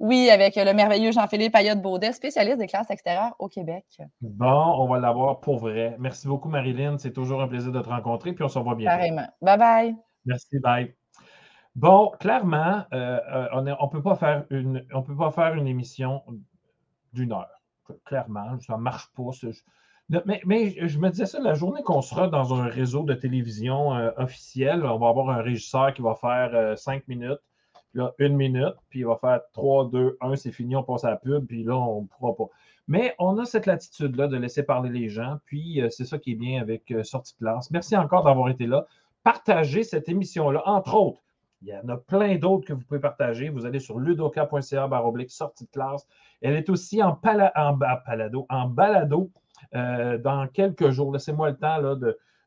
Oui, avec le merveilleux Jean-Philippe Ayotte-Baudet, spécialiste des classes extérieures au Québec. Bon, on va l'avoir pour vrai. Merci beaucoup, Marilyn. C'est toujours un plaisir de te rencontrer, puis on se revoit bientôt. Carrément. Bye-bye. Merci, bye. Bon, clairement, euh, euh, on ne peut, pas faire une, on peut pas faire une émission d'une heure. Clairement, ça ne marche pas. mais, mais, je me disais ça, la journée qu'on sera dans un réseau de télévision euh, officiel, on va avoir un régisseur qui va faire cinq minutes là, une minute, puis il va faire 3, 2, 1, c'est fini, on passe à la pub, puis là, on ne pourra pas. Mais on a cette latitude-là de laisser parler les gens, puis euh, c'est ça qui est bien avec euh, Sortie de classe. Merci encore d'avoir été là. Partagez cette émission-là, entre autres. Il y en a plein d'autres que vous pouvez partager. Vous allez sur ludoka.ca sortie de classe. Elle est aussi en, palado, en balado euh, dans quelques jours. Laissez-moi le temps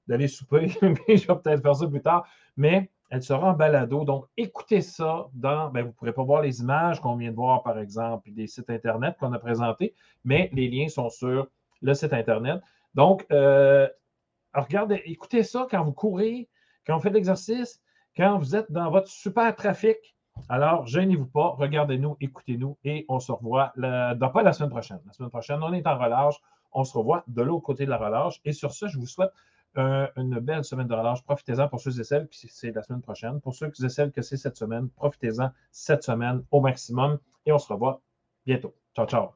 d'aller souper, mais je vais peut-être faire ça plus tard. Mais elle sera en balado. Donc, écoutez ça dans. Ben, vous ne pourrez pas voir les images qu'on vient de voir, par exemple, des sites Internet qu'on a présentés, mais les liens sont sur le site Internet. Donc, euh, regardez, écoutez ça quand vous courez, quand vous faites l'exercice, quand vous êtes dans votre super trafic. Alors, gênez-vous pas, regardez-nous, écoutez-nous et on se revoit pas la semaine prochaine. La semaine prochaine, on est en relâche. On se revoit de l'autre côté de la relâche. Et sur ce, je vous souhaite une belle semaine de relâche. Profitez-en pour ceux et celles qui c'est la semaine prochaine. Pour ceux et celles que c'est cette semaine, profitez-en cette semaine au maximum et on se revoit bientôt. Ciao, ciao.